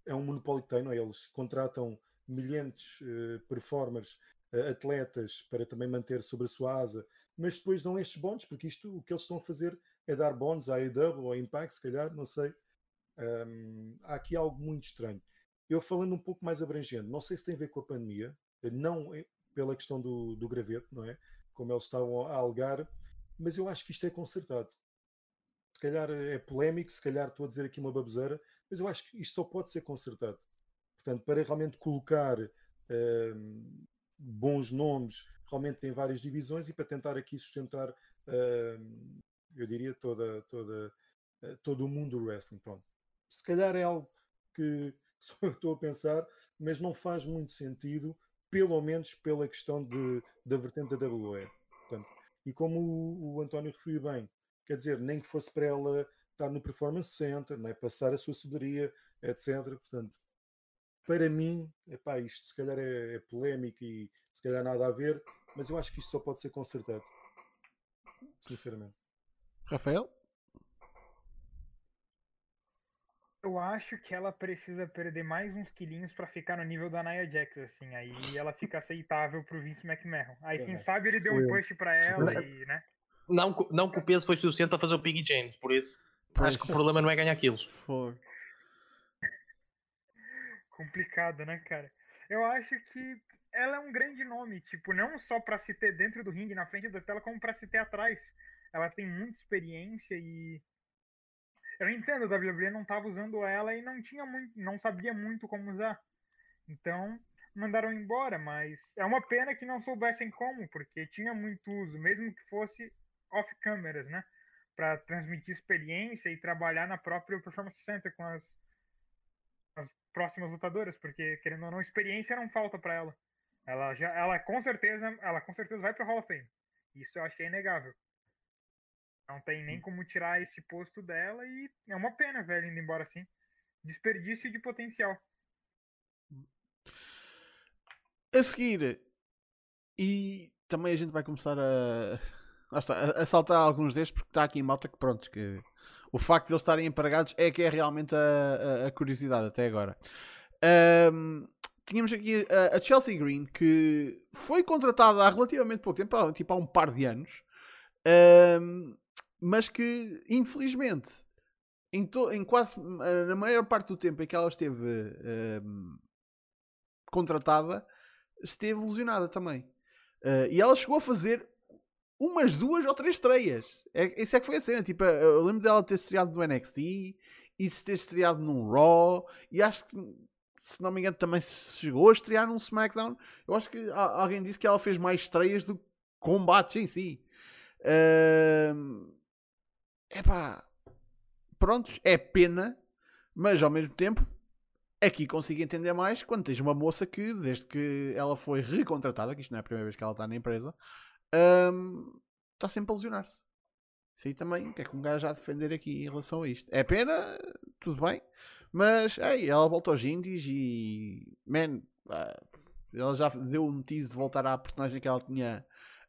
é um monopólio que tem, não é? Eles contratam milhares uh, performers, uh, atletas, para também manter sobre a sua asa, mas depois dão estes bónus, porque isto o que eles estão a fazer é dar bónus à AEW ou à Impact, se calhar, não sei. Um, há aqui algo muito estranho. Eu falando um pouco mais abrangente, não sei se tem a ver com a pandemia, não pela questão do, do graveto, não é? Como eles estavam a alegar, mas eu acho que isto é consertado. Se calhar é polémico, se calhar estou a dizer aqui uma baboseira, mas eu acho que isto só pode ser consertado. Portanto, para realmente colocar uh, bons nomes, realmente tem várias divisões e para tentar aqui sustentar, uh, eu diria, toda, toda, uh, todo o mundo do wrestling. Pronto. Se calhar é algo que [laughs] só eu estou a pensar, mas não faz muito sentido, pelo menos pela questão de, da vertente da WWE. Portanto, e como o, o António referiu bem, quer dizer, nem que fosse para ela estar no Performance Center, né? passar a sua sabedoria, etc. Portanto, para mim, epá, isto se calhar é, é polémico e se calhar nada a ver, mas eu acho que isto só pode ser consertado. Sinceramente. Rafael? Eu acho que ela precisa perder mais uns quilinhos para ficar no nível da Nia Jax, assim. Aí ela fica aceitável pro Vince McMahon. Aí quem sabe ele deu um push para ela e, né? Não, não que o peso foi suficiente para fazer o Piggy James, por isso. Acho que o problema não é ganhar quilos. For. Complicado, né, cara? Eu acho que ela é um grande nome, tipo, não só para se ter dentro do ringue, na frente da tela, como para se ter atrás. Ela tem muita experiência e eu entendo, a WWE não estava usando ela e não tinha muito, não sabia muito como usar. Então, mandaram embora, mas é uma pena que não soubessem como, porque tinha muito uso, mesmo que fosse off câmeras, né? Para transmitir experiência e trabalhar na própria Performance Center com as as próximas lutadoras, porque querendo ou não, experiência não falta para ela. Ela já, ela com certeza, ela com certeza vai para Hall of Fame. Isso eu acho que é inegável. Não tem nem como tirar esse posto dela e é uma pena, velho, indo embora assim. Desperdício de potencial. A seguir, e também a gente vai começar a, a, a saltar alguns destes, porque está aqui em malta que pronto, que o facto de eles estarem empregados é que é realmente a, a, a curiosidade até agora. Um, tínhamos aqui a, a, Chelsea Green, que foi contratada há relativamente pouco tempo, tipo há um par de anos, um, mas que infelizmente em, to, em quase na maior parte do tempo em que ela esteve um, contratada, esteve lesionada também. Uh, e ela chegou a fazer umas duas ou três estreias. É, isso é que foi a cena. Tipo, eu lembro dela ter estreado no NXT e de ter estreado num Raw. E acho que, se não me engano, também chegou a estrear num SmackDown. Eu acho que alguém disse que ela fez mais estreias do que combates em si. Uh, epá, pronto, é pena, mas ao mesmo tempo aqui consigo entender mais quando tens uma moça que, desde que ela foi recontratada, que isto não é a primeira vez que ela está na empresa, um, está sempre a lesionar-se. Isso aí também, o que é que um gajo a defender aqui em relação a isto? É pena, tudo bem, mas ei, ela volta aos indies e, man, uh, ela já deu um tease de voltar à personagem que ela tinha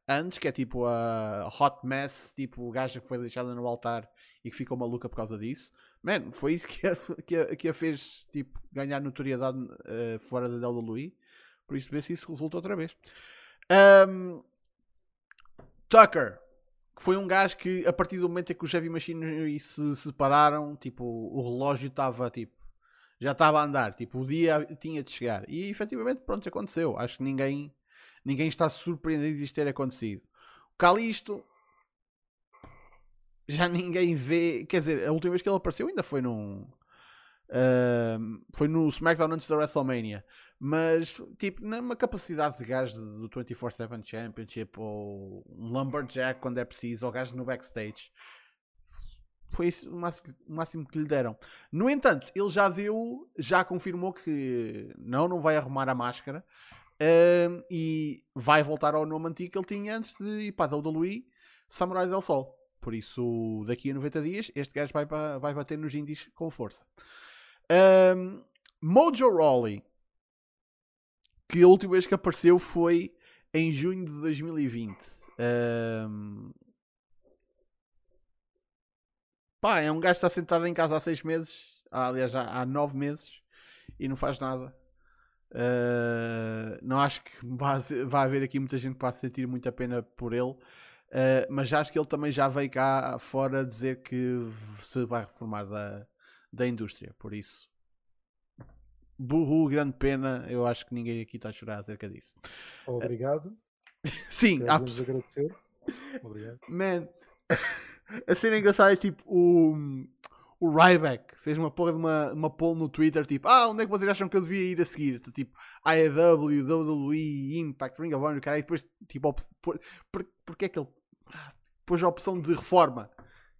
antes, que é tipo a Hot Mess, tipo o gajo que foi deixada no altar e que ficou maluca por causa disso. Man, foi isso que a, [laughs] que a, que a fez tipo, ganhar notoriedade uh, fora da WWE. Por isso, ver se isso resulta outra vez. Um, Tucker, que foi um gajo que a partir do momento em que os Heavy Machine se separaram, tipo, o relógio estava tipo. Já estava a andar, tipo, o dia tinha de chegar. E efetivamente, pronto, aconteceu. Acho que ninguém, ninguém está surpreendido de isto ter acontecido. O Calisto já ninguém vê. Quer dizer, a última vez que ele apareceu ainda foi num. Uh, foi no SmackDown antes da WrestleMania. Mas, tipo, numa capacidade de gajo do 24-7 Championship ou um Lumberjack quando é preciso, ou gajo no backstage. Foi isso o máximo, o máximo que lhe deram. No entanto, ele já deu, já confirmou que não, não vai arrumar a máscara uh, e vai voltar ao nome antigo que ele tinha antes de ir para a WWE Samurai del Sol. Por isso, daqui a 90 dias, este gajo vai, vai bater nos indies com força. Um, Mojo Rawley, que a última vez que apareceu foi em junho de 2020. Um, pá, é um gajo que está sentado em casa há seis meses, aliás, já há nove meses, e não faz nada. Uh, não acho que vá haver aqui muita gente que vá sentir muita pena por ele. Uh, mas acho que ele também já veio cá fora dizer que se vai reformar da, da indústria. Por isso, burro, grande pena. Eu acho que ninguém aqui está a chorar acerca disso. Obrigado. [laughs] Sim, Queremos agradecer. [laughs] Obrigado. Man, [laughs] a cena engraçada é tipo o, o Ryback fez uma porra de uma, uma poll no Twitter tipo ah, onde é que vocês acham que eu devia ir a seguir? Tipo AEW, WWE, Impact, Ring of Honor, cara, e depois tipo por, por, porque é que ele pôs a opção de reforma.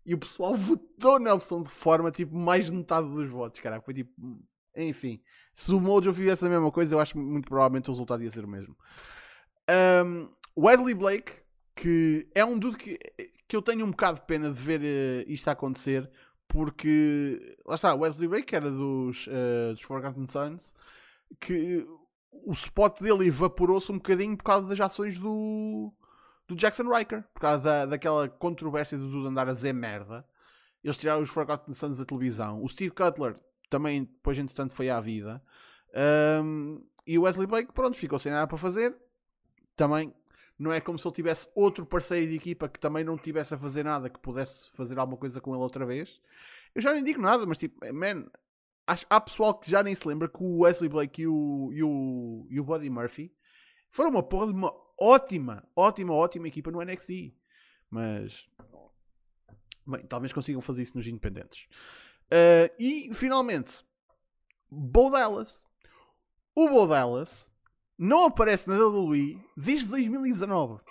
E o pessoal votou na opção de reforma, tipo, mais de metade dos votos, cara. Foi tipo. Enfim, se o Mojo fizesse a mesma coisa, eu acho que muito provavelmente o resultado ia ser o mesmo. Um, Wesley Blake, que é um dude que, que eu tenho um bocado de pena de ver uh, isto acontecer, porque lá está, Wesley Blake era dos, uh, dos Forgotten Sons, que o spot dele evaporou-se um bocadinho por causa das ações do, do Jackson Riker, por causa da, daquela controvérsia do Dude andar a dizer merda. Eles tiraram os Forgotten Sons da televisão. O Steve Cutler também, depois, entretanto, foi à vida. Um, e o Wesley Blake, pronto, ficou sem nada para fazer. Também não é como se ele tivesse outro parceiro de equipa que também não tivesse a fazer nada, que pudesse fazer alguma coisa com ele outra vez. Eu já nem digo nada, mas tipo, man, há pessoal que já nem se lembra que o Wesley Blake e o, e o, e o Buddy Murphy foram uma porra de uma ótima, ótima, ótima equipa no NXT. Mas bem, talvez consigam fazer isso nos independentes. Uh, e finalmente, Bo Dallas. O Bo Dallas não aparece na WWE desde 2019.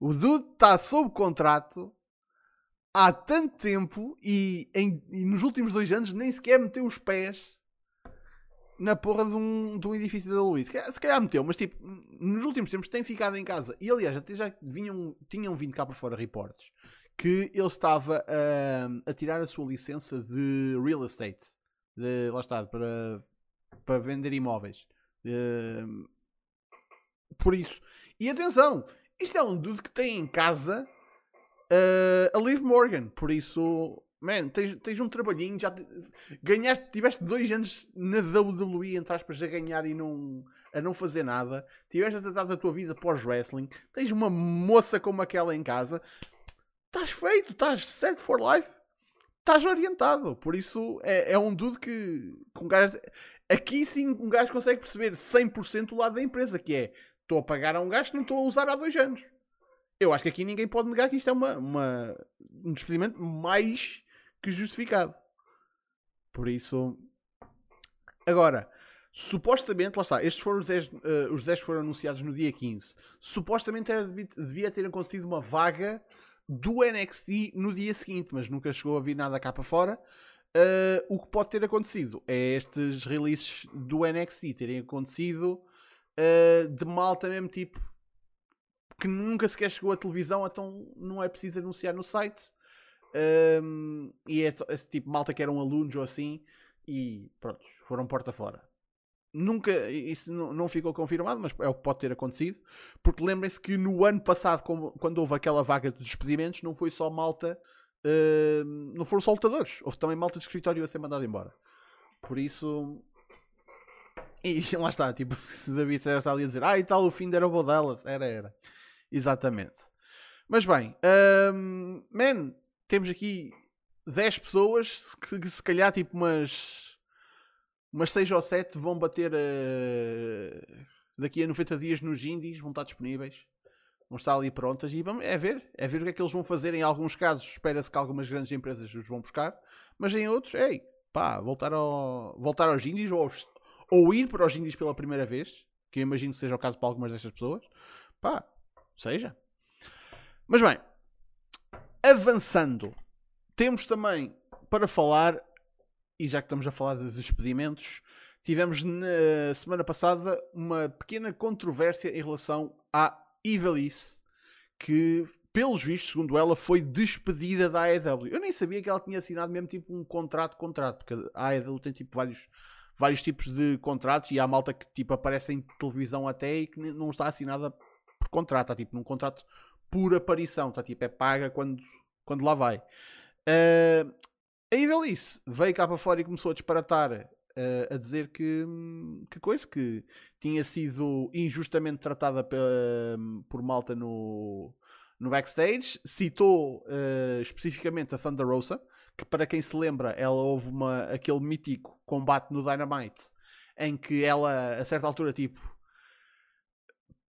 O Dude está sob contrato há tanto tempo e, em, e, nos últimos dois anos nem sequer meteu os pés na porra de um, de um edifício da Luís. Se Se calhar meteu, mas tipo, nos últimos tempos tem ficado em casa. E aliás, até já vinham, tinham vindo cá para fora reportes que ele estava a, a tirar a sua licença de real estate. De, lá está, para, para vender imóveis. Ehm, por isso. E atenção, isto é um dude que tem em casa eh, a Liv Morgan. Por isso, man, tens, tens um trabalhinho. Já te- ganhaste, tiveste dois anos na WWE, entre aspas, a ganhar e não, a não fazer nada. Tiveste a tratar da tua vida pós-wrestling. Tens uma moça como aquela em casa. Estás feito, estás set for life. Estás orientado. Por isso, é, é um dude que, que um gajo. Aqui sim, um gajo consegue perceber 100% o lado da empresa, que é estou a pagar a um gajo que não estou a usar há dois anos. Eu acho que aqui ninguém pode negar que isto é uma, uma- um despedimento mais que justificado. Por isso. Agora, supostamente, lá está, estes foram os 10, eh, os 10 foram anunciados no dia 15. Supostamente era, devi- devia ter acontecido uma vaga do NXT no dia seguinte, mas nunca chegou a vir nada cá para fora. Eh, o que pode ter acontecido é estes releases do NXT terem acontecido eh, de malta mesmo tipo que nunca sequer chegou à televisão, então não é preciso anunciar no site. Um, e é esse tipo malta que eram alunos ou assim, e pronto, foram porta fora. Nunca, isso não, ficou confirmado, mas é o que pode ter acontecido. Porque lembrem-se que no ano passado, quando houve aquela vaga de despedimentos, não foi só malta, um, não foram só lutadores, houve também malta de escritório a ser mandado embora. Por isso, e [laughs] lá está, tipo, [laughs] David Serra está ali a dizer, ah, e tal, o fim era o delas. Era, era. Exatamente. Mas bem, hum, man, temos aqui 10 pessoas que se calhar, tipo, umas, umas 6 ou 7 vão bater eh, daqui a 90 dias nos indies, vão estar disponíveis. Vão estar ali prontas e vamos, é ver, é ver o que é que eles vão fazer. Em alguns casos, espera-se que algumas grandes empresas os vão buscar, mas em outros, ei, pá, voltar, ao, voltar aos indies ou, aos- ou ir para os indies pela primeira vez, que eu imagino que seja o caso para algumas destas pessoas, pá, seja. Mas bem, avançando, temos também para falar, e já que estamos a falar de despedimentos, tivemos na semana passada uma pequena controvérsia em relação à Ivalice, que, pelos vistos, segundo ela, foi despedida da AEW. Eu nem sabia que ela tinha assinado mesmo tipo um contrato-contrato, porque a AEW tem tipo vários, vários tipos de contratos e há malta que tipo aparece em televisão até e que não está assinada por contrato, está tipo num contrato por aparição, está tipo é paga quando, quando lá vai. Ah, a Ivalice veio cá para fora e começou a disparatar ah, a dizer que, que coisa, que tinha sido injustamente tratada pe- por malta no, no backstage. Citou ah, especificamente a Thunder Rosa, que para quem se lembra, ela houve uma, aquele mítico combate no Dynamite em que ela, a certa altura, tipo,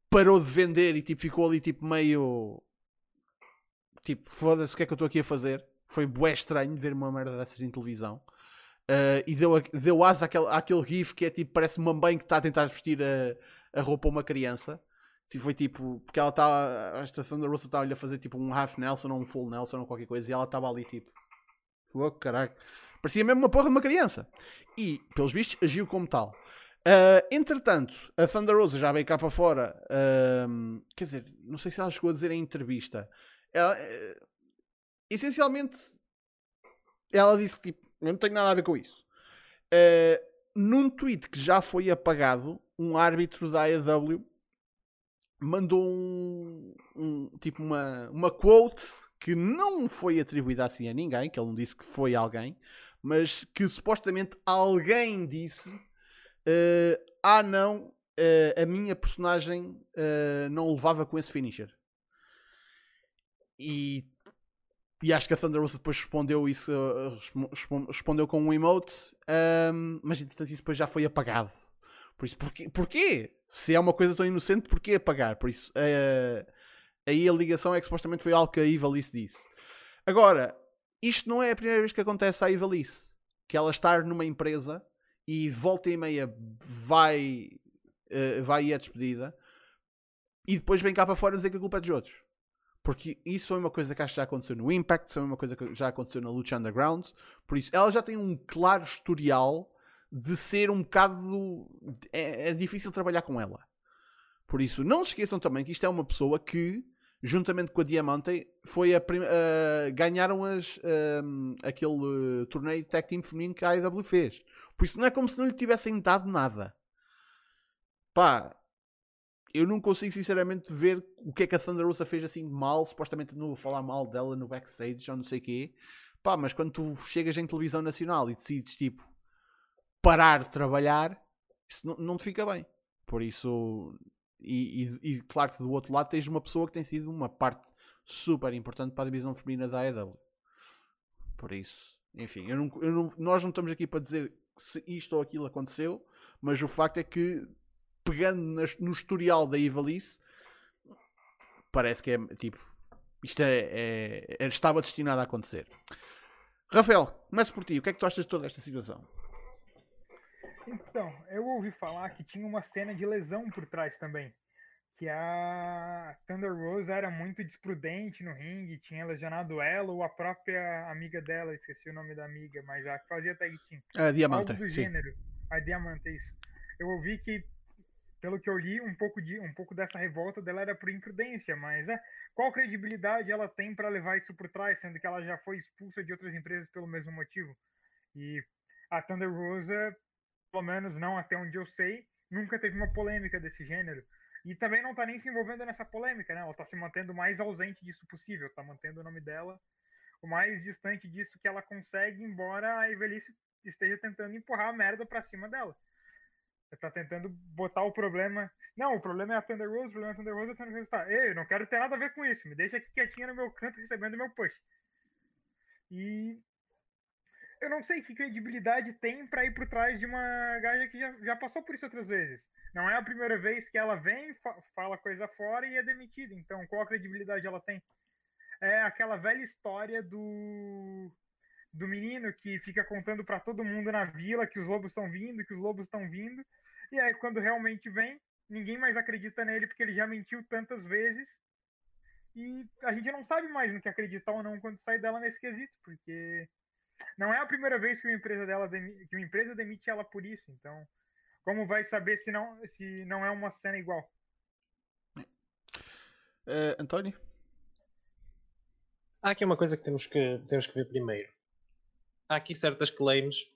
parou de vender e tipo, ficou ali tipo meio tipo, foda-se o que é que eu estou aqui a fazer. Foi bué estranho ver uma merda dessas em televisão. Uh, e deu, deu asa àquele, àquele gif que é tipo, parece uma mãe que está a tentar vestir a, a roupa a uma criança. Tipo, Foi tipo, porque ela estava, esta Thunder Rosa estava-lhe a fazer tipo um half Nelson ou um full Nelson ou qualquer coisa e ela estava ali tipo, oh caralho, parecia mesmo uma porra de uma criança. E, pelos vistos, agiu como tal. Uh, entretanto, a Thunder Rosa já veio cá para fora. um, quer dizer, não sei se ela chegou a dizer em entrevista. Ela, eh, essencialmente, ela disse que tipo, não tenho nada a ver com isso. Uh, num tweet que já foi apagado, um árbitro da AEW mandou um, um- tipo uma, uma quote que não foi atribuída assim a ninguém, que ele não disse que foi alguém, mas que supostamente alguém disse eh, ah não, eh, a minha personagem eh, não levava com esse finisher. E, e acho que a Thunder Rosa depois respondeu isso, eh, respo- respo- respondeu com um emote, ahm, mas entretanto isso depois já foi apagado. Por isso, porquê? porquê? Se é uma coisa tão inocente, porquê apagar? Por isso, eh, aí a ligação é que supostamente foi algo que a Ivalice disse. Agora, isto não é a primeira vez que acontece à Ivalice. Que ela estar numa empresa e volta e meia vai, eh, vai e é despedida e depois vem cá para fora dizer que a culpa é dos outros. Porque isso foi uma coisa que acho que já aconteceu no Impact, foi uma coisa que já aconteceu na Lucha Underground. Por isso, ela já tem um claro historial de ser um bocado. É, é difícil trabalhar com ela. Por isso, não se esqueçam também que isto é uma pessoa que, juntamente com a Diamante, foi a uh, ganharam as, um, aquele uh, torneio de tag team feminino que a AEW fez. Por isso, não é como se não lhe tivessem dado nada. Pá, eu não consigo sinceramente ver o que é que a Thunder Rosa fez assim mal. Supostamente vou falar mal dela no backstage ou não sei o quê. Pá, mas quando tu chegas em televisão nacional e decides tipo parar de trabalhar, isso não, não te fica bem. Por isso, e, e, e, claro que do outro lado tens uma pessoa que tem sido uma parte super importante para a divisão feminina da AEW. Por isso, enfim, eu não, eu não, nós não estamos aqui para dizer se isto ou aquilo aconteceu, mas o facto é que pegando nas, no historial da Ivalice, parece que é tipo isto é, é, é, estava destinado a acontecer. Rafael, começo por ti. O que é que tu achas de toda esta situação? Então, eu ouvi falar que tinha uma cena de lesão por trás também. Que a Thunder Rose era muito desprudente no ringue, tinha lesionado ela ou a própria amiga dela, esqueci o nome da amiga, mas a que fazia tag team. A Diamante, Algo do sim. gênero. A Diamante, isso. Eu ouvi que, pelo que eu li, um pouco, de, um pouco dessa revolta dela era por imprudência, mas é, qual credibilidade ela tem para levar isso por trás, sendo que ela já foi expulsa de outras empresas pelo mesmo motivo? E a Thunder Rosa pelo menos não até onde eu sei, nunca teve uma polêmica desse gênero. E também não tá nem se envolvendo nessa polêmica, né? Ela tá se mantendo o mais ausente disso possível, tá mantendo o nome dela o mais distante disso que ela consegue, embora a Evelice esteja tentando empurrar a merda pra cima dela. Tá tentando botar o problema. Não, o problema é a Thunder Rose, o problema é a Thunder Rose, a Thunder Rose tá. Ei, não quero ter nada a ver com isso. Me deixa aqui quietinha no meu canto recebendo meu push. E eu não sei que credibilidade tem para ir por trás de uma gaja que já, já passou por isso outras vezes. Não é a primeira vez que ela vem, fa fala coisa fora e é demitida. Então, qual a credibilidade ela tem? É aquela velha história do do menino que fica contando para todo mundo na vila que os lobos estão vindo, que os lobos estão vindo. E aí, quando realmente vem, ninguém mais acredita nele porque ele já mentiu tantas vezes. E a gente não sabe mais no que acreditar ou não quando sai dela nesse quesito, porque não é a primeira vez que uma empresa dela demite, que uma empresa demite ela por isso. Então, como vai saber se não se não é uma cena igual? Uh, António? Há aqui uma coisa que temos que, temos que ver primeiro. Há aqui certas claims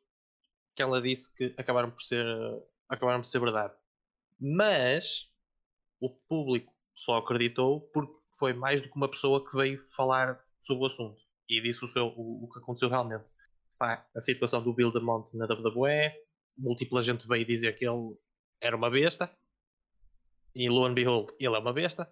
que ela disse que acabaram por ser, acabaram por ser verdade. Mas o público só acreditou porque foi mais do que uma pessoa que veio falar sobre o assunto e disse o, seu, o, o que aconteceu realmente. Pá, a situação do Bill DeMont na WWE, múltipla gente veio dizer que ele era uma besta e lo and behold, ele é uma besta.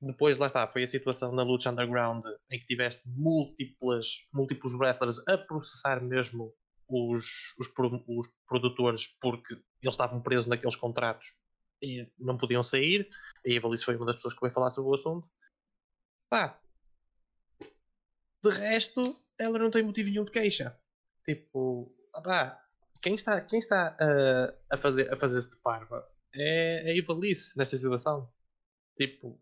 Depois, lá está, foi a situação na Lucha Underground em que tiveste múltiplas, múltiplos wrestlers a processar mesmo os, os, os produtores porque eles estavam presos naqueles contratos e não podiam sair. A Evalice foi uma das pessoas que veio falar sobre o assunto. Pá, de resto, ela não tem motivo nenhum de queixa. Tipo, pá, quem está, quem está uh, a fazer a fazer-se de parva é a Ivalice nesta situação. Tipo,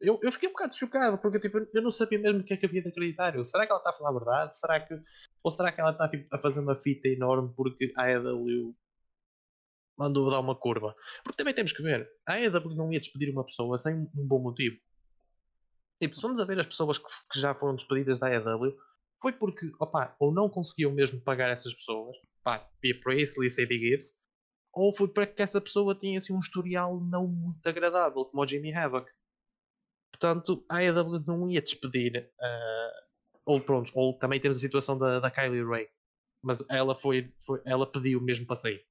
eu, eu fiquei um bocado chocado porque tipo, eu não sabia mesmo o que é que havia de acreditar. Eu, será que ela está a falar a verdade? Será que, ou será que ela está tipo, a fazer uma fita enorme porque a AEW mandou dar uma curva? Porque também temos que ver, a AEW não ia despedir uma pessoa sem um bom motivo. Tipo, se vamos a ver as pessoas que, que já foram despedidas da AEW, foi porque, opa, ou não conseguiam mesmo pagar essas pessoas, pá, Pia Priestley, Sadie Gibbs, ou foi porque essa pessoa tinha assim um historial não muito agradável, como o Jimmy Havoc. Portanto, a AEW não ia despedir, uh, ou pronto, ou também temos a situação da, da Kylie Ray, mas ela foi, foi ela pediu mesmo para sair.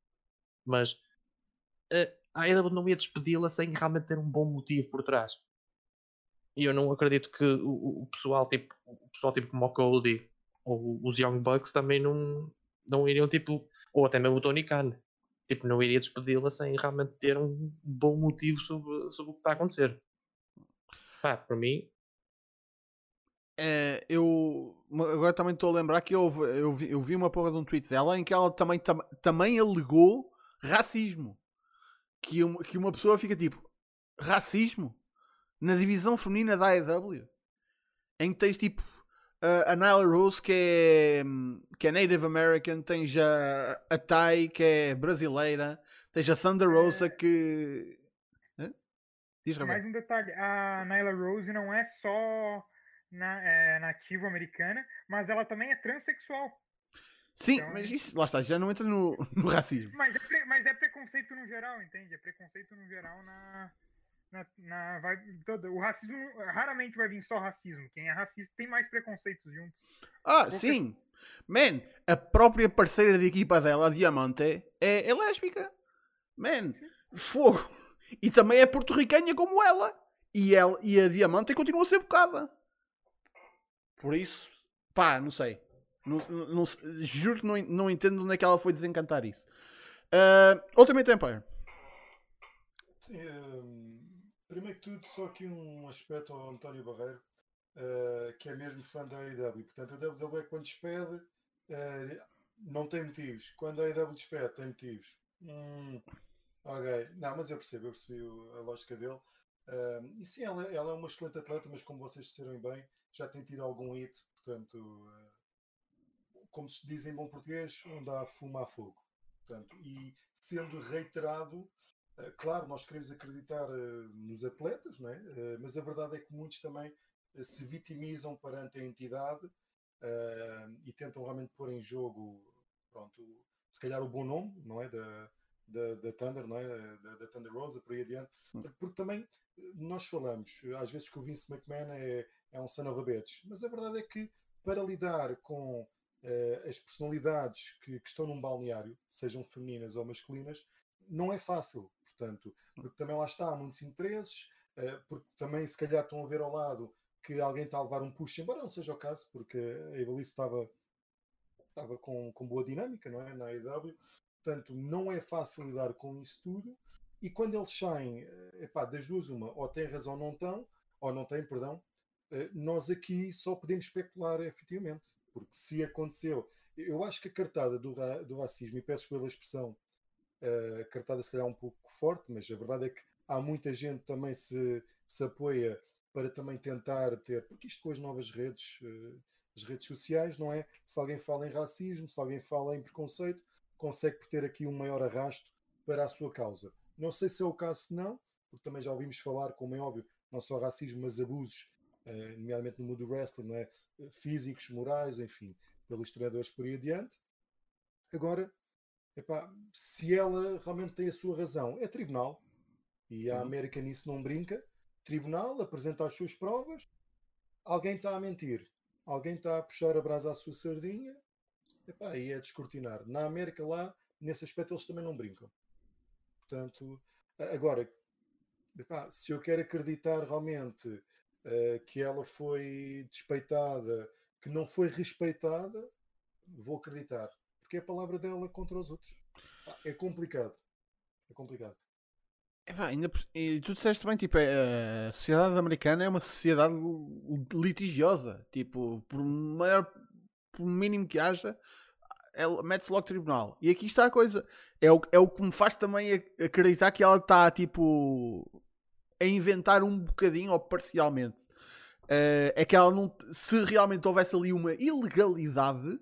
Mas uh, a AEW não ia despedi-la sem realmente ter um bom motivo por trás. E eu não acredito que o, o pessoal tipo o pessoal tipo como o Cody ou os Young Bucks também não, não iriam tipo, ou até mesmo o Tony Khan, tipo, não iria despedi-la sem realmente ter um bom motivo sobre, sobre o que está a acontecer. Pá, para mim. É, eu agora também estou a lembrar que eu, eu, vi, eu vi uma porra de um tweet dela em que ela também, tam, também alegou racismo. Que, um, que uma pessoa fica tipo, racismo? Na divisão feminina da AEW? Em que tens tipo a, Nyla Rose, que é, que é Native American, tens a, a Tai, que é brasileira, tens a Thunder Rosa, que. Diz. Mais um detalhe, a Nyla Rose não é só na, é, nativa americana, mas ela também é transexual. Sim, então- mas isso, lá está, já não entra no, [laughs] no racismo. Mas é, pre- mas é preconceito no geral, entende? É preconceito no geral na. na, na vai, toda, o racismo raramente vai vir só racismo. Quem é racista tem mais preconceitos juntos. Ah, Porque- sim. Man, a própria parceira de equipa dela, a Diamante, é, é lésbica. Man, fogo. E também é porto-ricanha como ela. E, ela. e a Diamante continua a ser bocada. Por isso, pá, não sei. Não, não- juro que não, não entendo onde é que ela foi desencantar isso. Uh, Ultimate Empire. Sim, hum, primeiro que tudo, só aqui um aspecto ao António Barreiro, eh, que é mesmo fã da AEW. Portanto, a WWE quando despede, eh, não tem motivos. Quando a AEW despede, tem motivos. Hum, ok, não, mas eu percebo, eu percebi a lógica dele. E sim, ela, ela é uma excelente atleta, mas como vocês disseram bem, já tem tido algum hit, portanto, eh, como se diz em bom português, onde há fumo há fogo. Portanto, e sendo reiterado, eh, claro, nós queremos acreditar eh, nos atletas, não é? Mas a verdade é que muitos também se vitimizam perante a entidade e tentam realmente pôr em jogo, pronto, se calhar o bom nome, não é? Da, da, da Thunder, não é? Da, da Thunder Rosa, por aí adiante. Porque também eh, nós falamos, eh, às vezes, que o Vince McMahon é, é um son of a bitch, mas a verdade é que para lidar com eh, as personalidades que, que estão num balneário, sejam femininas ou masculinas, não é fácil. Portanto, porque também lá está, há muitos interesses, eh, porque também se calhar estão a ver ao lado que alguém está a levar um push, embora não seja o caso, porque a Evalice estava, estava com, com boa dinâmica, não é? Na AEW. Portanto, não é fácil lidar com isso tudo. E quando eles saem, eh, epá, das duas, uma, ou têm razão ou não estão, ou não têm, perdão, eh, nós aqui só podemos especular efetivamente. Porque se aconteceu, eu acho que a cartada do, ra- do racismo, e peço pela expressão, eh, a cartada se calhar um pouco forte, mas a verdade é que há muita gente também se, se apoia para também tentar ter, porque isto com as novas redes, as redes sociais, não é? Se alguém fala em racismo, se alguém fala em preconceito, consegue ter aqui um maior arrasto para a sua causa. Não sei se é o caso, se não, porque também já ouvimos falar, como é óbvio, não só racismo, mas abusos, eh, nomeadamente no mundo do wrestling, não é? Eh, físicos, morais, enfim, pelos treinadores por aí adiante. Agora, epá, se ela realmente tem a sua razão, é tribunal. E a Uhum. América nisso não brinca. Tribunal apresenta as suas provas. Alguém está a mentir. Alguém está a puxar a brasa à sua sardinha. Epá, é descortinar. Na América lá, nesse aspecto, eles também não brincam. Portanto, agora, epá, se eu quero acreditar realmente eh, que ela foi despeitada, que não foi respeitada, vou acreditar. Porque é a palavra dela contra os outros. É complicado. É complicado. Ainda, e tu disseste bem, tipo, é- a sociedade americana é uma sociedade litigiosa. Tipo, por maior, por mínimo que haja, ela mete-se logo tribunal. E aqui está a coisa. É o, é o que me faz também ac- acreditar que ela está, tipo, a inventar um bocadinho ou parcialmente. Eh, é que ela não. Se realmente houvesse ali uma ilegalidade,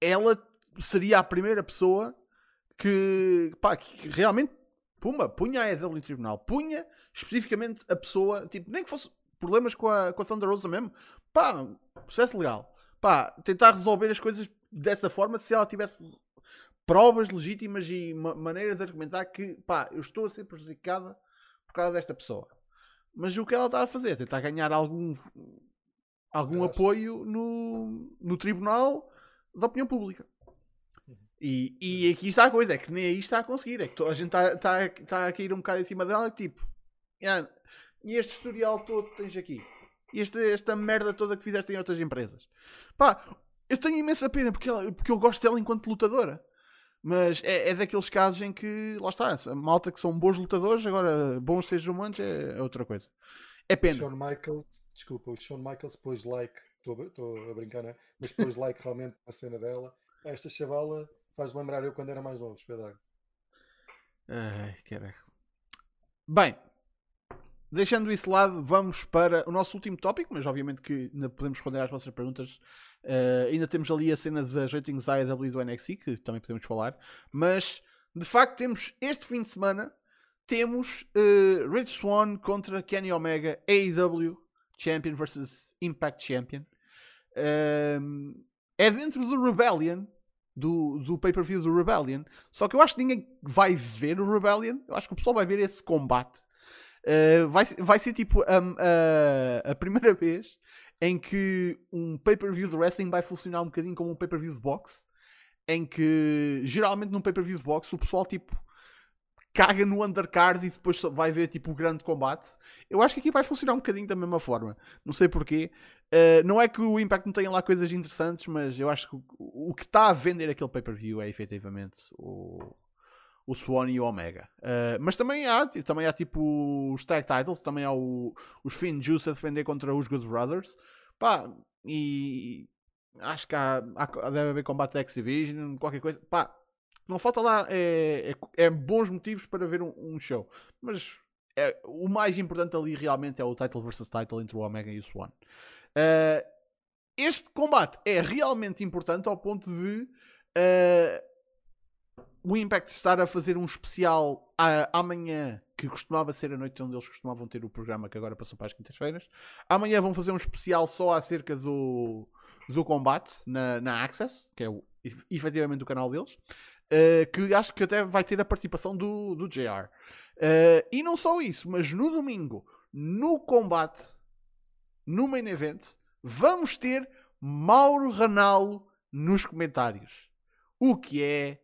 ela seria a primeira pessoa que, pá, que realmente pumba, punha a EW em tribunal, punha especificamente a pessoa, tipo, nem que fosse problemas com a, com a Thunder Rosa mesmo, pá, processo legal, pá, tentar resolver as coisas dessa forma se ela tivesse provas legítimas e ma- maneiras de argumentar que, pá, eu estou a ser prejudicada por causa desta pessoa. Mas o que ela está a fazer? Tentar ganhar algum, algum apoio no, no tribunal da opinião pública. E, e aqui está a coisa, é que nem aí está a conseguir. É que a gente está, está, está a cair um bocado em cima dela, tipo, "Ah, e este historial todo que tens aqui, e esta merda toda que fizeste em outras empresas. Pá, eu tenho imensa pena porque, ela- porque eu gosto dela enquanto lutadora. Mas é, é daqueles casos em que, lá está, a malta que são bons lutadores, agora bons seres humanos é, é outra coisa. É pena. Shawn Michaels, desculpa, o Shawn Michaels pôs like, estou a- brincar, né? mas pôs like realmente na cena dela. Esta chavala faz lembrar eu quando era mais novo, espetáculo. Ai, caraca. Bem, deixando isso de lado, vamos para o nosso último tópico, mas obviamente que ainda podemos responder às vossas perguntas. Uh, ainda temos ali a cena das ratings da AEW do NXT, que também podemos falar. Mas, de facto, temos este fim de semana, temos uh, Rich Swan contra Kenny Omega, AEW Champion versus Impact Champion. Uh, é dentro do Rebellion, do, do pay-per-view do Rebellion. Só que eu acho que ninguém vai ver o Rebellion. Eu acho que o pessoal vai ver esse combate. Uh, vai, vai ser tipo uh, a primeira [laughs] vez em que um pay-per-view de wrestling vai funcionar um bocadinho como um pay-per-view de boxe. Em que geralmente num pay-per-view de boxe o pessoal tipo caga no undercard e depois vai ver tipo o grande combate. Eu acho que aqui vai funcionar um bocadinho da mesma forma. Não sei porquê. Uh, não é que o Impact não tenha lá coisas interessantes, mas eu acho que o, o que está a vender aquele pay-per-view é efetivamente o, o Swan e o Omega. Uh, mas também há, também há tipo os tag titles, também há o, os Finn Juice a defender contra os Good Brothers. Pá, e acho que há, há deve haver combate X-Division, qualquer coisa. Pá, não falta lá é, é, é bons motivos para ver um, um show. Mas é, o mais importante ali realmente é o title versus title entre o Omega e o Swan. Uh, este combate é realmente importante ao ponto de uh, o Impact estar a fazer um especial uh, amanhã, que costumava ser a noite onde eles costumavam ter o programa, que agora passou para as quintas-feiras. Amanhã vão fazer um especial só acerca do, do combate na, na Access, que é o, efetivamente o canal deles. Uh, que acho que até vai ter a participação do, do JR. Uh, e não só isso, mas no domingo, no combate, no main event, vamos ter Mauro Ranallo nos comentários. O que é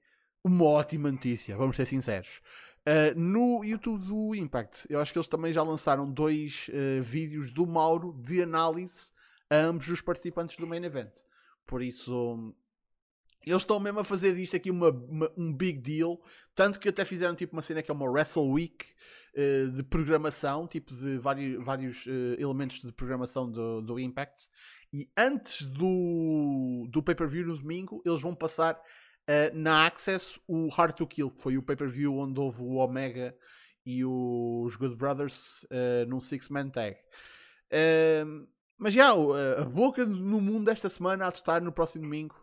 uma ótima notícia, vamos ser sinceros. Uh, no YouTube do Impact, eu acho que eles também já lançaram dois uh, vídeos do Mauro de análise a ambos os participantes do main event. Por isso, eles estão mesmo a fazer disto aqui uma, uma, um big deal. Tanto que até fizeram tipo uma cena que é uma Wrestle Week uh, de programação, tipo de vários, vários uh, elementos de programação do, do Impact. E antes do, do pay-per-view no domingo, eles vão passar uh, na Access o Hard to Kill, que foi o pay-per-view onde houve o Omega e os Good Brothers num Six-Man Tag. mas já, a boca no mundo desta semana há de estar no próximo domingo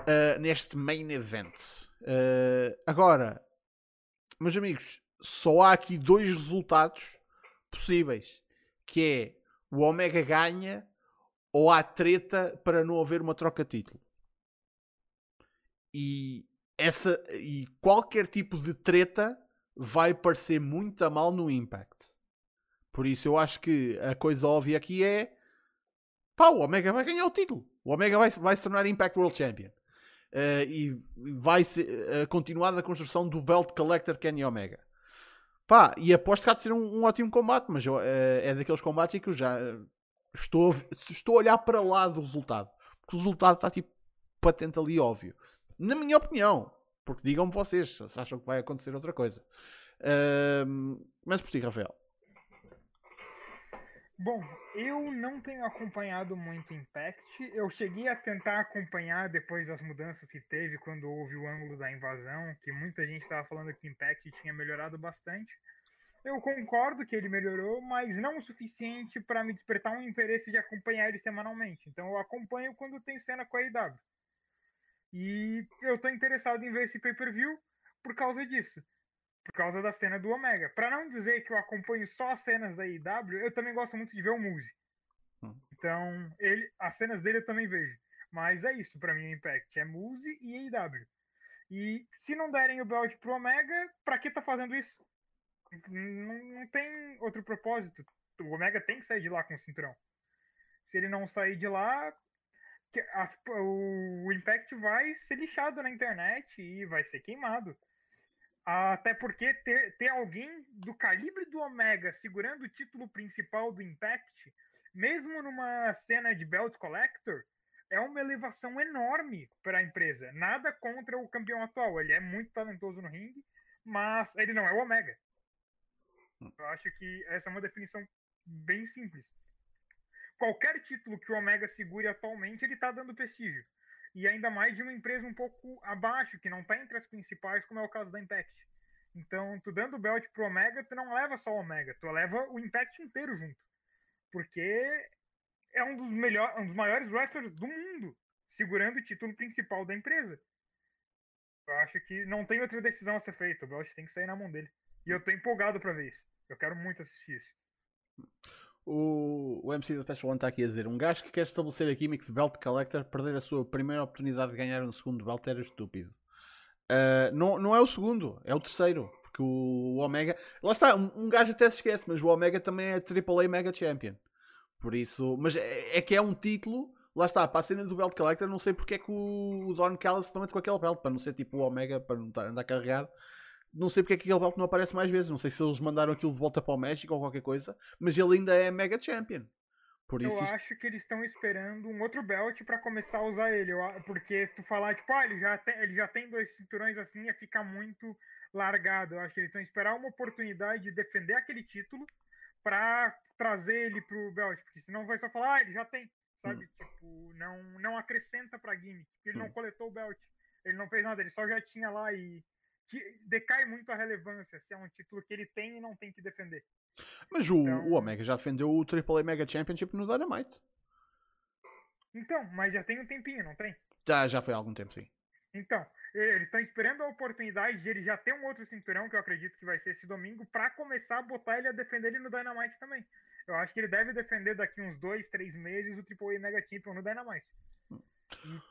uh, neste main event. Uh, agora, meus amigos, só há aqui dois resultados possíveis, que é o Omega ganha ou há treta para não haver uma troca de título. E essa e qualquer tipo de treta vai parecer muito a mal no Impact. Por isso eu acho que a coisa óbvia aqui é pá, o Omega vai ganhar o título. O Omega vai, vai se tornar Impact World Champion. Uh, e vai ser uh, continuada a construção do Belt Collector Kenny Omega. Pá, e aposto que há de ser um, um ótimo combate, mas uh, é daqueles combates em que eu já estou, estou a olhar para lá do resultado. Porque o resultado está tipo patente ali óbvio. Na minha opinião. Porque digam-me vocês se acham que vai acontecer outra coisa. mas por ti, Rafael. Bom, eu não tenho acompanhado muito Impact. Eu cheguei a tentar acompanhar depois das mudanças que teve quando houve o ângulo da invasão, que muita gente estava falando que Impact tinha melhorado bastante. Eu concordo que ele melhorou, mas não o suficiente para me despertar um interesse de acompanhar ele semanalmente. Então eu acompanho quando tem cena com a IW. E eu estou interessado em ver esse pay-per-view por causa disso por causa da cena do Omega. Para não dizer que eu acompanho só as cenas da IW, eu também gosto muito de ver o Muse. Hum. Então, ele, as cenas dele eu também vejo. Mas é isso, para mim, o Impact é Muse e IW. E se não derem o belt pro Omega, pra que tá fazendo isso? Não, não tem outro propósito. O Omega tem que sair de lá com o cinturão. Se ele não sair de lá, o Impact vai ser lixado na internet e vai ser queimado. Até porque ter, ter alguém do calibre do Omega segurando o título principal do Impact, mesmo numa cena de Belt Collector, é uma elevação enorme para a empresa. Nada contra o campeão atual. Ele é muito talentoso no ringue, mas ele não é o Omega. Eu acho que essa é uma definição bem simples. Qualquer título que o Omega segure atualmente, ele está dando prestígio e ainda mais de uma empresa um pouco abaixo, que não está entre as principais, como é o caso da Impact. Então, tu dando o belt pro Omega, tu não leva só o Omega, tu leva o Impact inteiro junto. Porque é um dos, melhor, um dos maiores wrestlers do mundo, segurando o título principal da empresa. Eu acho que não tem outra decisão a ser feita, o belt tem que sair na mão dele. E eu tô empolgado pra ver isso. Eu quero muito assistir isso. O, o MC da Special One está aqui a dizer: um gajo que quer estabelecer a gimmick de Belt Collector, perder a sua primeira oportunidade de ganhar um segundo belt era estúpido. Uh, não, não é o segundo, é o terceiro. Porque o, o Omega. Lá está, um, um, gajo até se esquece, mas o Omega também é AAA Mega Champion. Por isso. Mas é, é que é um título. Lá está, para a cena do Belt Collector, não sei porque é que o, o Don Callis também com aquele belt, para não ser tipo o Omega, para não estar, andar carregado não sei porque é que aquele belt não aparece mais vezes. Não sei se eles mandaram aquilo de volta para o México ou qualquer coisa, mas ele ainda é Mega Champion. Por isso eu acho que eles estão esperando um outro belt para começar a usar ele. Porque tu falar, tipo, ah, ele já tem, ele já tem dois cinturões assim, ia ficar muito largado. Eu acho que eles estão esperando uma oportunidade de defender aquele título para trazer ele pro belt. Porque senão vai só falar, ah, ele já tem. Sabe? Hum. Tipo, não, não acrescenta pra gimmick. Ele hum. não coletou o belt. Ele não fez nada, ele só já tinha lá e decai muito a relevância se é um título que ele tem e não tem que defender. Mas o, então, o Omega já defendeu o AAA Mega Championship no Dynamite. Então, mas já tem um tempinho, não tem? Já, já foi há algum tempo, sim. Então, eles estão esperando a oportunidade de ele já ter um outro cinturão, que eu acredito que vai ser esse domingo, para começar a botar ele a defender ele no Dynamite também. Eu acho que ele deve defender daqui uns dois, três meses o AAA Mega Champion no Dynamite.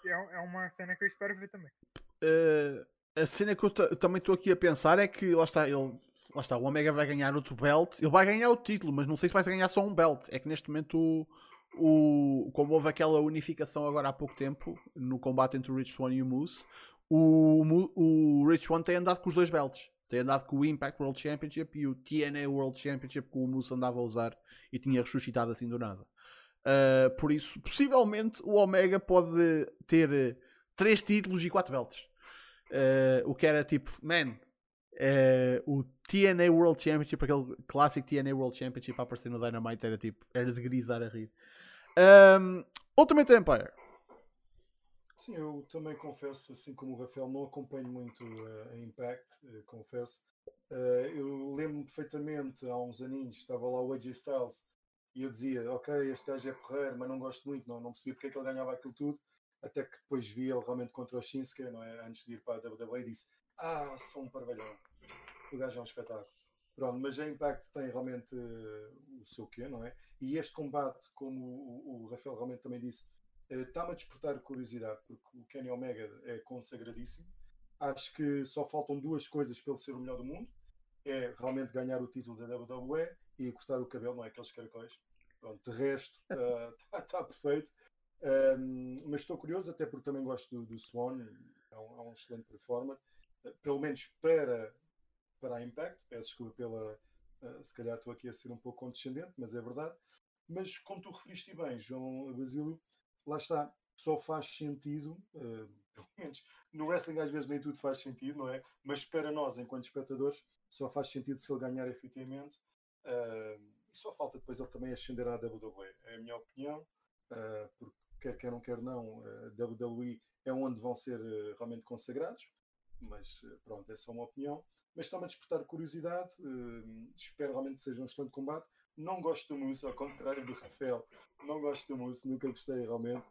E é, é uma cena que eu espero ver também. Uh, a cena que eu, também estou aqui a pensar é que lá está, ele, lá está, o Omega vai ganhar outro belt, ele vai ganhar o título, mas não sei se vai ganhar só um belt. É que neste momento o, o, como houve aquela unificação agora há pouco tempo no combate entre o Rich Swan e o Moose, o, o Rich Swan tem andado com os dois belts. Tem andado com o Impact World Championship e o TNA World Championship que o Moose andava a usar e tinha ressuscitado assim do nada. Uh, por isso, possivelmente o Omega pode ter 3 títulos e 4 belts. Uh, o que era tipo, man, uh, o TNA World Championship, aquele clássico TNA World Championship a aparecer no Dynamite era tipo, era de grisar a rir. Um, Ultimate Empire. Sim, eu também confesso, assim como o Rafael, não acompanho muito uh, a Impact, confesso. Eu lembro-me perfeitamente, há uns aninhos, estava lá o AJ Styles e eu dizia, ok, este gajo é porreiro, mas não gosto muito, não, não percebi porque é que ele ganhava aquilo tudo até que depois vi ele realmente contra o Shinsuke, não é? Antes de ir para a WWE, disse: Ah, sou um parvalhão. O gajo é um espetáculo. Pronto, mas a Impact tem realmente uh, o seu quê, não é? E este combate, como o, o Rafael realmente também disse, uh, está-me a despertar curiosidade, porque o Kenny Omega é consagradíssimo. Acho que só faltam duas coisas para ele ser o melhor do mundo: é realmente ganhar o título da WWE e cortar o cabelo, não é? Aqueles caracóis. Pronto, de resto, [laughs] está uh, tá perfeito. Um, mas estou curioso, até porque também gosto do, do Swan, é um, é um, excelente performer, uh, pelo menos para, para a Impact. Peço desculpa pela. Uh, se calhar estou aqui a ser um pouco condescendente, mas é verdade. Mas como tu referiste bem, João Basílio, lá está, só faz sentido, uh, [laughs] pelo menos no wrestling às vezes nem tudo faz sentido, não é? Mas para nós, enquanto espectadores, só faz sentido se ele ganhar efetivamente. Uh, e só falta depois ele também ascender à WWE, é a minha opinião, porque quer queiram, quer não, a WWE é onde vão ser eh, realmente consagrados, mas eh, pronto, essa é uma opinião. Mas está-me a despertar curiosidade, espero realmente que seja um excelente combate. Não gosto do Moose, ao contrário do Rafael, não gosto do Moose, nunca gostei realmente.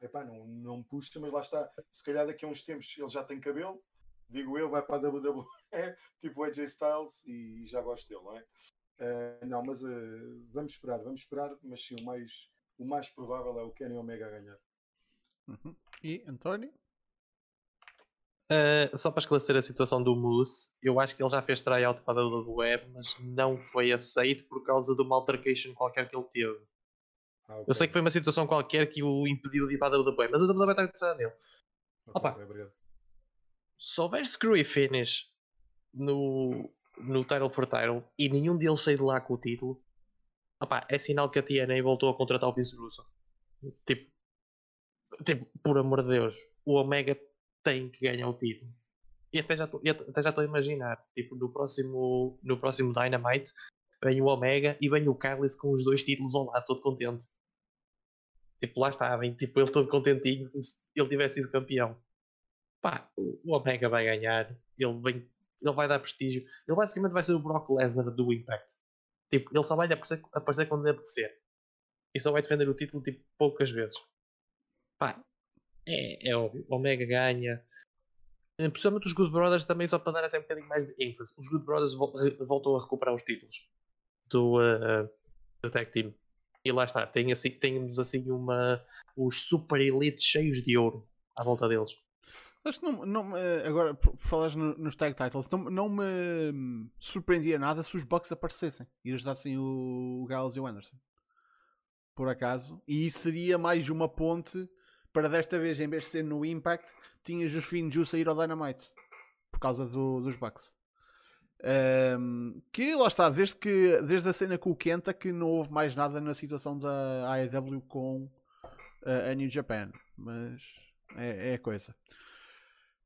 Epá, não, não me puxa, mas lá está. Se calhar daqui a uns tempos ele já tem cabelo, digo eu, vai para a WWE, [laughs] tipo AJ Styles, e já gosto dele, não é? Uh, não, mas uh, vamos esperar, vamos esperar, mas sim, o mais o mais provável é o Kenny Omega ganhar. Uhum. E António? Uh, só para esclarecer a situação do Moose, eu acho que ele já fez tryout para a WWE, mas não foi aceito por causa de uma altercation qualquer que ele teve. Ah, okay. Eu sei que foi uma situação qualquer que o impediu de ir para a WWE, mas a WWE está interessada nele. Okay, Opa, é se houver screwy finish no, no title for title e nenhum deles sair de lá com o título, É sinal que a TNA voltou a contratar o Vince Russo. Tipo, tipo, por amor de Deus, o Omega tem que ganhar o título. E até já estou a imaginar, tipo, no próximo, no próximo Dynamite vem o Omega e vem o Carlos com os dois títulos ao lado, todo contente. Tipo, lá está, vem tipo, ele todo contentinho, como se ele tivesse sido campeão. Pá, o Omega vai ganhar, ele vem, ele vai dar prestígio. Ele basicamente vai ser o Brock Lesnar do Impact. Tipo, ele só vai aparecer, aparecer quando lhe apetecer. E só vai defender o título tipo, poucas vezes. Pá, é, é óbvio. O Omega ganha. Eh, Principalmente os Good Brothers também, só para dar assim um bocadinho mais de ênfase. Os Good Brothers voltam a recuperar os títulos do, uh, do Tag Team. E lá está, tem assim, temos assim uma, os Super Elites cheios de ouro à volta deles. Que não, não agora, por falares no- nos tag titles, não, não me surpreendia nada se os Bucks aparecessem e ajudassem o Gallows e o Anderson. Por acaso. E isso seria mais uma ponte para desta vez, em vez de ser no Impact, tinhas os Finn Juice a ir ao Dynamite. Por causa do- dos Bucks. Hum, que lá está, desde, que, desde a cena com o Kenta que não houve mais nada na situação da AEW com uh, a New Japan. Mas é, é a coisa.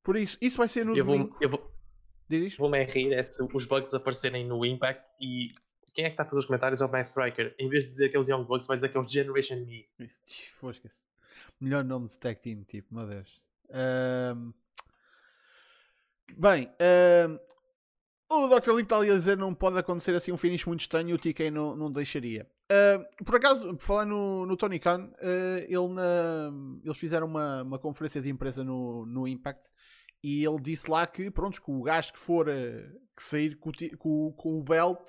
Por isso, isso vai ser no Eu vou, domingo. eu vou, Diz isto? vou-me rir é se os Bugs aparecerem no Impact e quem é que está a fazer os comentários é o Ben Striker. Em vez de dizer que é os Young Bucks, vai dizer que é os Generation Me. Fosca. Melhor nome de tag team, tipo, meu Deus. Ahm, Bem, ahm, o Dr. Lip está ali a dizer não pode acontecer assim um finish muito estranho e o TK não, não deixaria. Ahm, por acaso, por falar no, no Tony Khan, ah, ele na- eles fizeram uma, uma conferência de imprensa no, no Impact e ele disse lá que, pronto, que o gajo que for ah, que sair com, com, com o belt,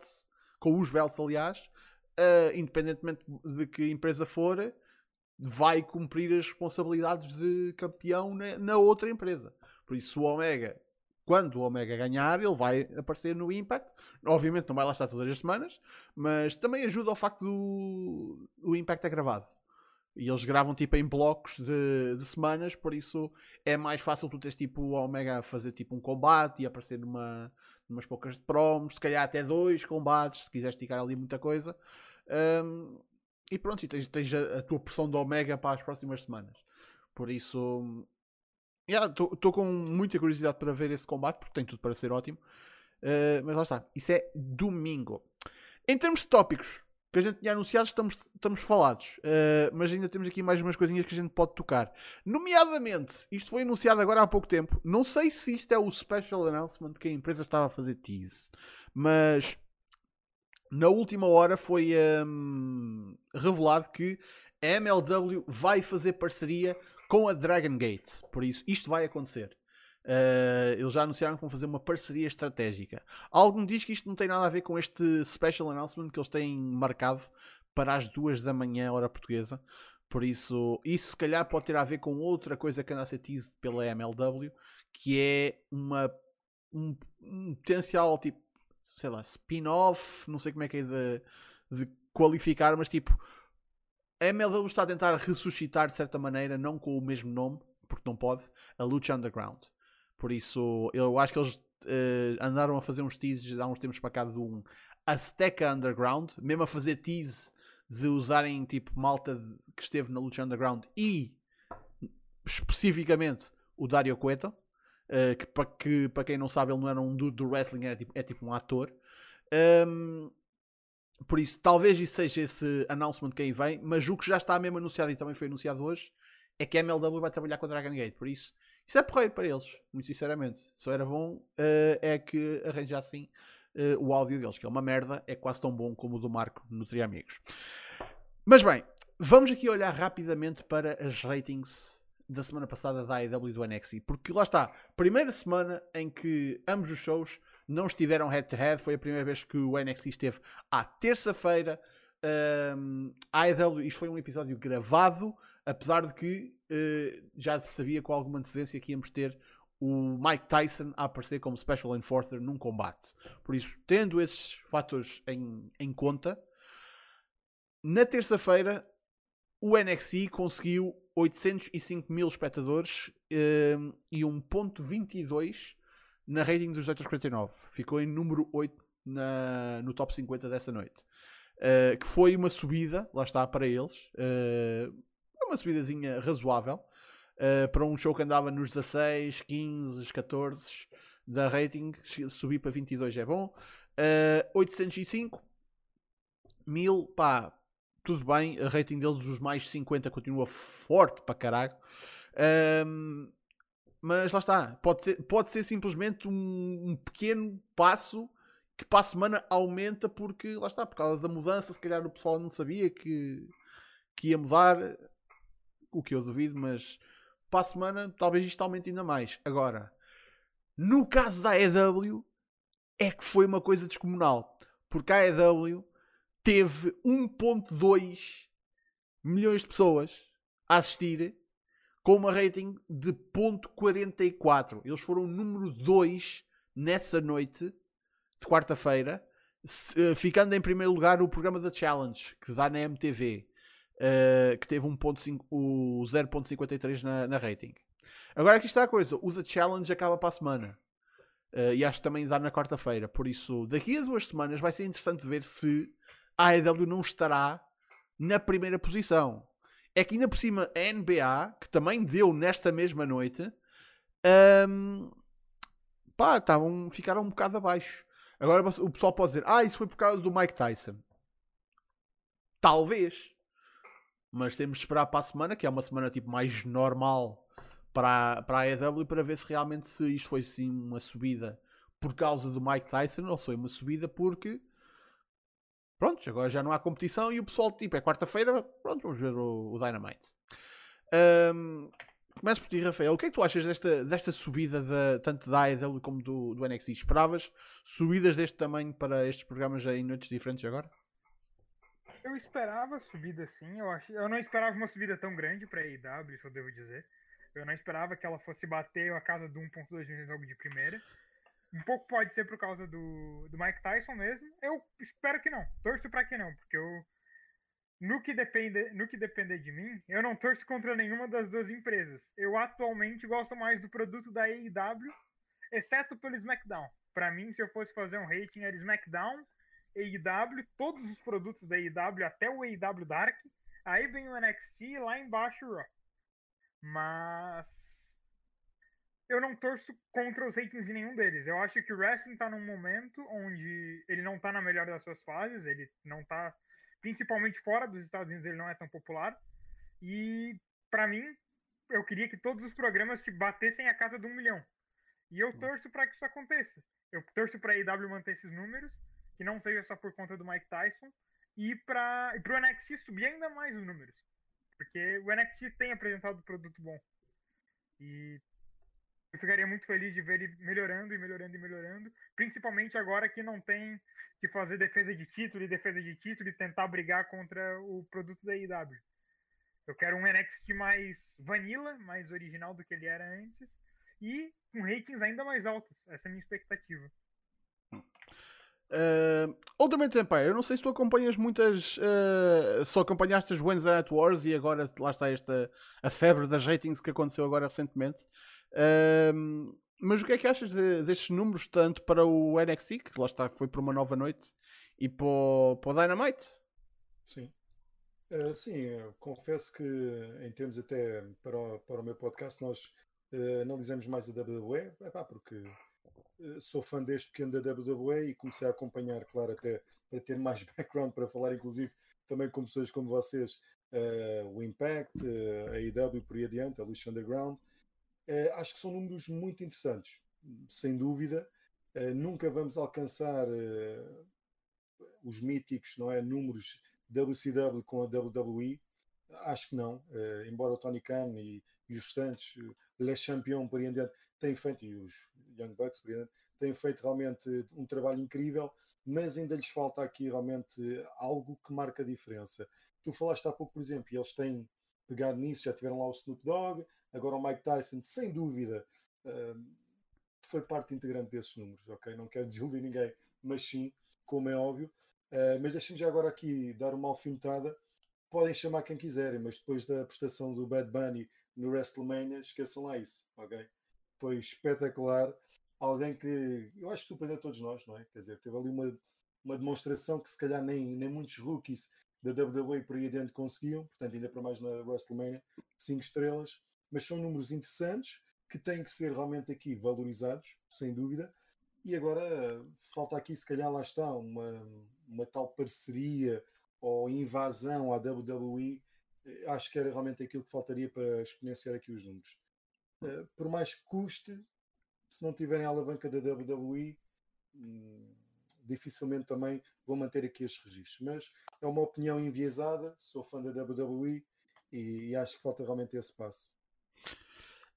com os belts, aliás, ah, independentemente de que empresa for, vai cumprir as responsabilidades de campeão na, na outra empresa. Por isso, o Omega, quando o Omega ganhar, ele vai aparecer no Impact. Obviamente, não vai lá estar todas as semanas, mas também ajuda ao facto do o Impact é gravado. E eles gravam tipo em blocos de, de semanas, por isso é mais fácil tu teres tipo o Omega a fazer tipo um combate e aparecer numa, numas poucas promos, se calhar até dois combates, se quiseres esticar ali muita coisa. Um, e pronto, e tens, tens a, a tua porção de Omega para as próximas semanas. Por isso, estou com muita curiosidade para ver esse combate, porque tem tudo para ser ótimo. Uh, mas lá está, isso é domingo. Em termos de tópicos que a gente tinha anunciado, estamos, estamos falados. Uh, mas ainda temos aqui mais umas coisinhas que a gente pode tocar. Nomeadamente, isto foi anunciado agora há pouco tempo. Não sei se isto é o special announcement que a empresa estava a fazer tease, mas na última hora foi hum, revelado que a MLW vai fazer parceria com a Dragon Gate. Por isso, isto vai acontecer. Uh, eles já anunciaram que vão fazer uma parceria estratégica. Algo me diz que isto não tem nada a ver com este special announcement que eles têm marcado para as duas da manhã, hora portuguesa. Por isso, isso se calhar pode ter a ver com outra coisa que anda a ser teased pela MLW, que é uma, um, um potencial tipo sei lá, spin-off, não sei como é que é de, de, qualificar, mas tipo, a MLW está a tentar ressuscitar de certa maneira, não com o mesmo nome, porque não pode, a Lucha Underground. Por isso, eu acho que eles uh, andaram a fazer uns teases há uns tempos para cá de um Azteca Underground, mesmo a fazer tease de usarem tipo malta que esteve na Lucha Underground e especificamente o Dario Cueto. Uh, que para que, quem não sabe, ele não era um dude do wrestling, era tipo, é tipo um ator. Um, por isso, talvez isso seja esse announcement que aí vem, mas o que já está mesmo anunciado e também foi anunciado hoje é que a MLW vai trabalhar com a Dragon Gate. Por isso, isso é porreiro para eles, muito sinceramente. Só era bom uh, é que arranjassem uh, o áudio deles, que é uma merda, é quase tão bom como o do Marco no Tri Amigos. Mas bem, vamos aqui olhar rapidamente para as ratings da semana passada da AEW e do NXT, porque lá está, primeira semana em que ambos os shows não estiveram head-to-head, foi a primeira vez que o NXT esteve à terça-feira. Um, a AEW, isto foi um episódio gravado, apesar de que uh, já se sabia com alguma antecedência que íamos ter o Mike Tyson a aparecer como Special Enforcer num combate. Por isso, tendo esses fatores em, em conta, na terça-feira o NXT conseguiu 805 mil espectadores um, e 1.22 na rating dos 849. Ficou em número 8 na, no top 50 dessa noite. Uh, que foi uma subida, lá está, para eles. Uh, uma subidazinha razoável. Uh, para um show que andava nos 16, 15, 14 da rating. Subir para 22 é bom. 805 mil, pá, tudo bem, a rating deles dos mais 50 continua forte para caralho. Um, mas lá está. Pode ser, pode ser simplesmente um, um pequeno passo que para a semana aumenta porque lá está, por causa da mudança, se calhar o pessoal não sabia que, que ia mudar, o que eu duvido, mas para a semana talvez isto aumente ainda mais. Agora, no caso da AEW, é que foi uma coisa descomunal, porque a AEW teve 1.2 milhões de pessoas a assistir com uma rating de 0.44. Eles foram número 2 nessa noite de quarta-feira, eh, ficando em primeiro lugar o programa da Challenge, que dá na MTV, uh, que teve 1.5, o 0.53 na, na rating. Agora aqui está a coisa, o The Challenge acaba para a semana. Uh, e acho que também dá na quarta-feira. Por isso, daqui a duas semanas vai ser interessante ver se a AEW não estará na primeira posição. É que ainda por cima a NBA, que também deu nesta mesma noite, um, pá, tavam, ficaram um bocado abaixo. Agora o pessoal pode dizer, ah, isso foi por causa do Mike Tyson. Talvez. Mas temos de esperar para a semana, que é uma semana tipo mais normal para, para a AEW, para ver se realmente se isto foi sim uma subida por causa do Mike Tyson ou foi uma subida porque pronto, agora já não há competição e o pessoal, tipo, é quarta-feira, pronto, vamos ver o, o Dynamite. Um, começo por ti, Rafael. O que é que tu achas desta, desta subida de, tanto da AEW como do, do NXT? Esperavas subidas deste tamanho para estes programas em noites diferentes agora? Eu esperava subida sim, eu, ach... eu não esperava uma subida tão grande para a AEW, isso eu devo dizer. Eu não esperava que ela fosse bater a casa do 1.2 no jogo de primeira. Um pouco pode ser por causa do, do Mike Tyson mesmo. Eu espero que não. Torço para que não, porque eu no que depende, no que depender de mim, eu não torço contra nenhuma das duas empresas. Eu atualmente gosto mais do produto da AEW, exceto pelo SmackDown. Para mim, se eu fosse fazer um rating, era SmackDown, AEW, todos os produtos da AEW, até o AEW Dark. Aí vem o NXT e lá embaixo o Raw. Mas eu não torço contra os ratings de nenhum deles. Eu acho que o wrestling tá num momento onde ele não tá na melhor das suas fases, ele não tá principalmente fora dos Estados Unidos, ele não é tão popular. E para mim, eu queria que todos os programas te batessem a casa de um milhão. E eu torço para que isso aconteça. Eu torço para a IW manter esses números, que não seja só por conta do Mike Tyson, e para o NXT subir ainda mais os números. Porque o NXT tem apresentado produto bom. E eu ficaria muito feliz de ver ele melhorando e melhorando e melhorando, principalmente agora que não tem que fazer defesa de título e defesa de título e tentar brigar contra o produto da IW. Eu quero um NXT mais vanilla, mais original do que ele era antes e com ratings ainda mais altos. Essa é a minha expectativa. Uh, Ultimate Empire, eu não sei se tu acompanhas muitas. Uh, só acompanhaste as Wednesday Night Wars e agora lá está esta a febre das ratings que aconteceu agora recentemente. Mas o que é que achas de, destes números, tanto para o NXT, que lá está, foi para uma nova noite, e para o, para o Dynamite? Sim. Uh, sim, confesso que em termos até para o, para o meu podcast, nós uh, analisamos mais a WWE, epá, porque uh, sou fã deste pequeno da WWE e comecei a acompanhar, claro, até para ter mais [laughs] background para falar, inclusive também com pessoas como vocês, o Impact, a AEW por aí adiante, a Lucha Underground. Uh, acho que são números muito interessantes, sem dúvida. Uh, nunca vamos alcançar uh, os míticos, não é? Números WCW com a WWE. Acho que não. embora o Tony Khan e, e os restantes, Les Champions por aí adiante, têm feito, e os Young Bucks por aí têm feito realmente um trabalho incrível, mas ainda lhes falta aqui realmente algo que marca a diferença. Tu falaste há pouco, por exemplo, e eles têm pegado nisso, já tiveram lá o Snoop Dogg, Agora o Mike Tyson, sem dúvida, uh, foi parte integrante desses números, ok? Não quero [laughs] desiludir ninguém, mas sim, como é óbvio. Uh, mas deixem-me já agora aqui dar uma alfinetada. Podem chamar quem quiserem, mas depois da prestação do Bad Bunny no WrestleMania, esqueçam lá isso, ok? Foi espetacular. Alguém que eu acho que surpreendeu todos nós, não é? Quer dizer, teve ali uma, uma demonstração que se calhar nem, nem muitos rookies da WWE por aí adiante conseguiam, portanto, ainda para mais na WrestleMania, 5 estrelas mas são números interessantes que têm que ser realmente aqui valorizados, sem dúvida. E agora falta aqui, se calhar, lá está, uma, uma tal parceria ou invasão à WWE. Acho que era realmente aquilo que faltaria para exponenciar aqui os números. uh, por mais que custe, se não tiverem a alavanca da WWE, hum, dificilmente também vou manter aqui estes registros. Mas é uma opinião enviesada, sou fã da WWE e, e acho que falta realmente esse passo.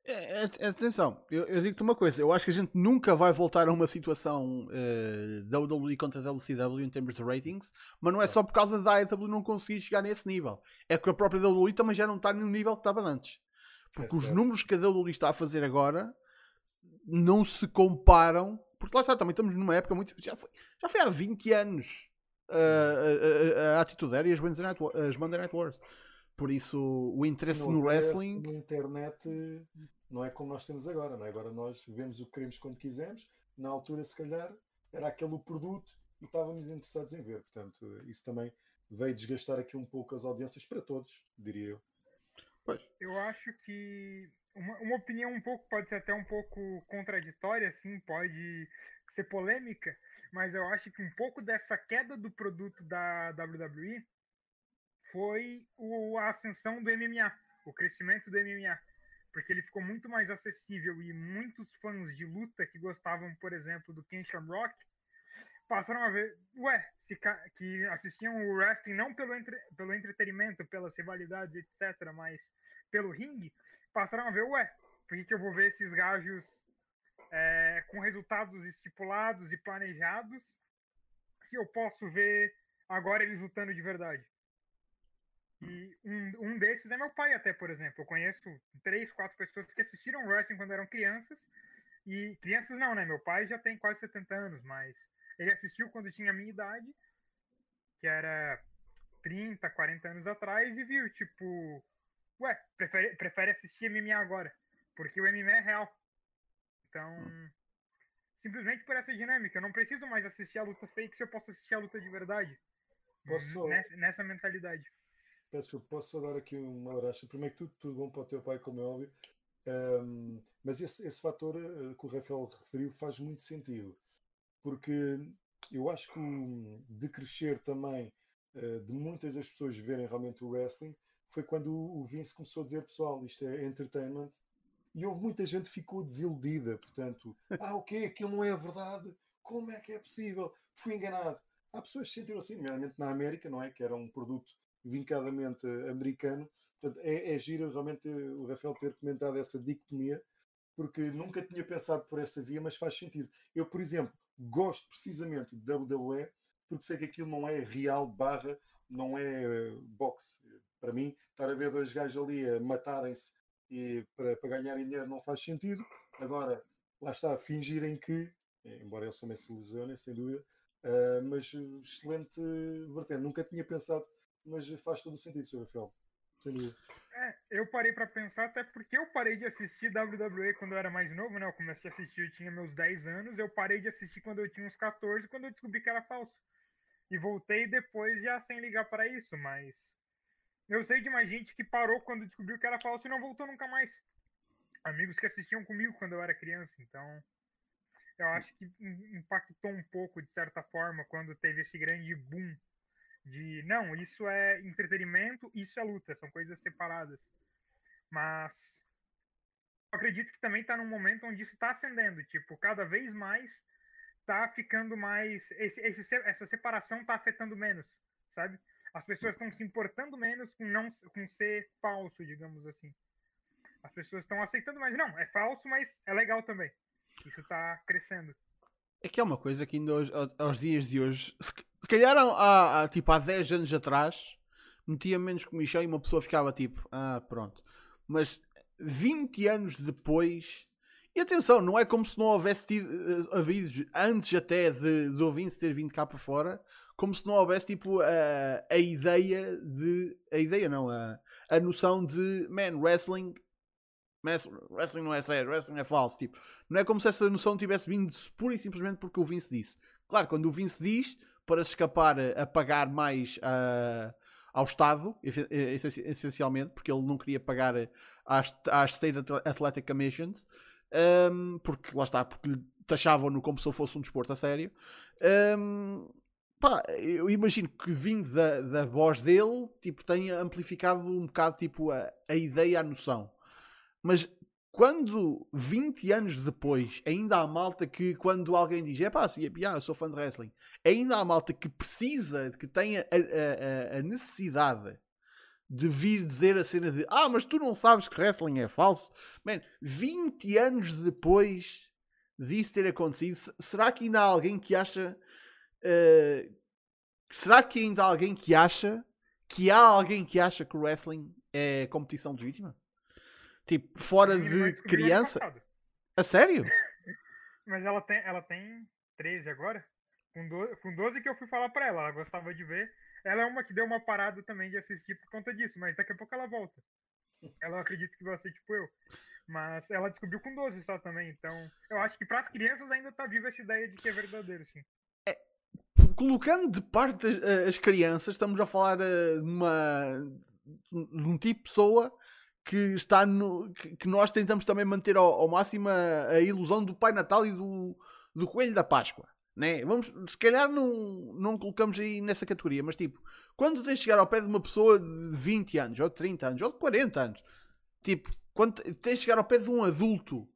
É, é, atenção, eu, eu digo-te uma coisa, eu acho que a gente nunca vai voltar a uma situação uh, WWE contra WCW em termos de ratings, mas não é só por causa da AEW não conseguir chegar nesse nível, é porque a própria WWE também já não está no nível que estava antes. Porque é os números que a WWE está a fazer agora não se comparam, porque lá está, também estamos numa época muito. Já foi, já foi há 20 anos uh, a, a, a, Attitude Era e as Monday Night Wars. Por isso, o interesse no, no wrestling. Na internet não é como nós temos agora, não é? Agora nós vemos o que queremos quando quisermos. Na altura, se calhar, era aquele o produto e estávamos interessados em ver. Portanto, isso também veio desgastar aqui um pouco as audiências para todos, diria eu. Pois. Eu acho que uma, uma opinião um pouco, pode ser até um pouco contraditória, assim, pode ser polêmica, mas eu acho que um pouco dessa queda do produto da WWE foi o, a ascensão do MMA, o crescimento do MMA, porque ele ficou muito mais acessível e muitos fãs de luta que gostavam, por exemplo, do Ken Shamrock passaram a ver, ué, se, que assistiam o wrestling não pelo, entre, pelo entretenimento, pelas rivalidades, etc., mas pelo ringue, passaram a ver, ué, por que, que eu vou ver esses gajos é, com resultados estipulados e planejados se eu posso ver agora eles lutando de verdade? E um, um desses é meu pai, até, por exemplo. Eu conheço três, quatro pessoas que assistiram wrestling quando eram crianças. E crianças não, né? Meu pai já tem quase 70 anos, mas ele assistiu quando tinha a minha idade, que era 30, 40 anos atrás, e viu, tipo, ué, prefere, prefere assistir MMA agora, porque o MMA é real. Então, simplesmente por essa dinâmica, eu não preciso mais assistir a luta fake se eu posso assistir a luta de verdade. Posso... Nessa, nessa mentalidade peço que eu posso só dar aqui uma hora. Primeiro que tudo, tudo bom para o teu pai, como é óbvio. Um, mas esse, esse fator uh, que o Rafael referiu faz muito sentido, porque eu acho que o, de crescer também, uh, de muitas das pessoas verem realmente o wrestling, foi quando o, o Vince começou a dizer: pessoal, isto é entertainment, e houve muita gente que ficou desiludida. Portanto, [laughs] ah, o que Aquilo não é verdade? Como é que é possível? Fui enganado. Há pessoas que sentiram assim, nomeadamente na América, não é? Que era um produto vincadamente americano. Portanto, é, é giro realmente o Rafael ter comentado essa dicotomia, porque nunca tinha pensado por essa via, mas faz sentido. Eu, por exemplo, gosto precisamente de WWE porque sei que aquilo não é real barra, não é uh, boxe. Para mim, estar a ver dois gajos ali a matarem-se e para, para ganharem dinheiro não faz sentido. Agora, lá está, fingirem que, embora eles também se lesionem, sem dúvida, uh, mas excelente vertente. Nunca tinha pensado mas faz todo sentido, Sr. Rafael. É, eu parei para pensar, até porque eu parei de assistir WWE quando eu era mais novo, né? Eu comecei a assistir, eu tinha meus 10 anos, eu parei de assistir quando eu tinha uns 14, quando eu descobri que era falso. E voltei depois já sem ligar para isso, mas eu sei de mais gente que parou quando descobriu que era falso e não voltou nunca mais. Amigos que assistiam comigo quando eu era criança, então eu acho que impactou um pouco de certa forma quando teve esse grande boom de não, isso é entretenimento, isso é luta, são coisas separadas. Mas acredito que também está num momento onde isso está ascendendo, tipo, cada vez mais está ficando mais esse, esse, essa separação está afetando menos, sabe? As pessoas estão se importando menos com não com ser falso, digamos assim. As pessoas estão aceitando mais, não, é falso, mas é legal também. Isso está crescendo. É que é uma coisa que ainda hoje, aos dias de hoje, se, calhar há, há, tipo há 10 anos atrás, metia menos comichão e uma pessoa ficava tipo, ah, pronto. Mas 20 anos depois, e atenção, não é como se não houvesse tido, uh, havido, antes até de, de o Vince ter vindo cá para fora, como se não houvesse tipo a, a ideia de. A ideia não, a, a noção de man, wrestling wrestling não é sério, wrestling é falso. Tipo, não é como se essa noção tivesse vindo pura e simplesmente porque o Vince disse. Claro, quando o Vince diz para se escapar a pagar mais uh, ao Estado, essencialmente, porque ele não queria pagar às, State Athletic Commissions, um, porque lá está, porque taxavam-no como se fosse um desporto a sério. Um, pá, eu imagino que vindo da, da voz dele, tipo, tenha amplificado um bocado tipo, a, a ideia, a noção. Mas quando 20 anos depois ainda há malta que quando alguém diz é pá, yeah, eu sou fã de wrestling, ainda há malta que precisa, que tem a, a, a, necessidade de vir dizer a cena de ah, mas tu não sabes que wrestling é falso. Man, 20 anos depois disso ter acontecido, será que ainda há alguém que acha uh, será que ainda há alguém que acha que há alguém que acha que o wrestling é competição legítima? Tipo, fora de criança. A sério? [laughs] Mas ela tem, ela tem 13 agora. Com 12, com 12 que eu fui falar pra ela, ela gostava de ver. Ela é uma que deu uma parada também de assistir por conta disso, mas daqui a pouco ela volta. Ela acredita que vai ser tipo eu. Mas ela descobriu com 12 só também, então eu acho que para as crianças ainda tá viva essa ideia de que é verdadeiro, sim. É, colocando de parte as, as crianças, estamos a falar uh, de uma de um tipo de pessoa que está no. que, que nós tentamos também manter ao, ao, máximo a, a, ilusão do Pai Natal e do, do Coelho da Páscoa. Né? Vamos, se calhar não, não colocamos aí nessa categoria, mas tipo, quando tens de chegar ao pé de uma pessoa de 20 anos, ou de 30 anos, ou de 40 anos, tipo, quando tens de chegar ao pé de um adulto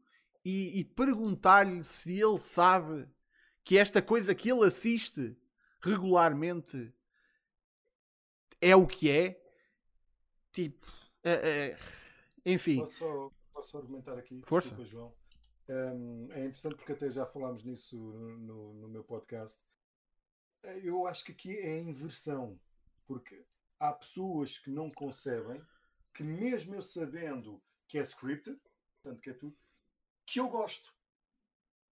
e, e perguntar-lhe se ele sabe que esta coisa que ele assiste regularmente é o que é, tipo, é, é, enfim. Posso, posso argumentar aqui? Força. Desculpa, João. Um, é interessante porque até já falámos nisso no, no meu podcast. Eu acho que aqui é a inversão, porque há pessoas que não concebem que, mesmo eu sabendo que é scripted, portanto que é tudo, que eu gosto.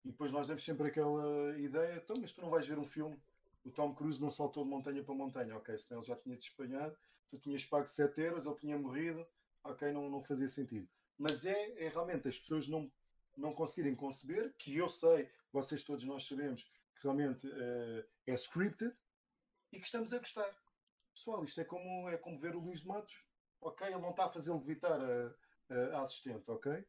E depois nós temos sempre aquela ideia, então, mas tu não vais ver um filme. O Tom Cruise não saltou de montanha para montanha, ok? Senão ele já tinha te espalhado, tu tinhas pago 7 euros, ele tinha morrido, ok, não, não fazia sentido. Mas é, é realmente as pessoas não, não conseguirem conceber, que eu sei, vocês todos nós sabemos, que realmente uh, é scripted e que estamos a gostar. Pessoal, isto é como, é como ver o Luís de Matos. Ok, ele não está a fazer levitar a, a assistente, ok?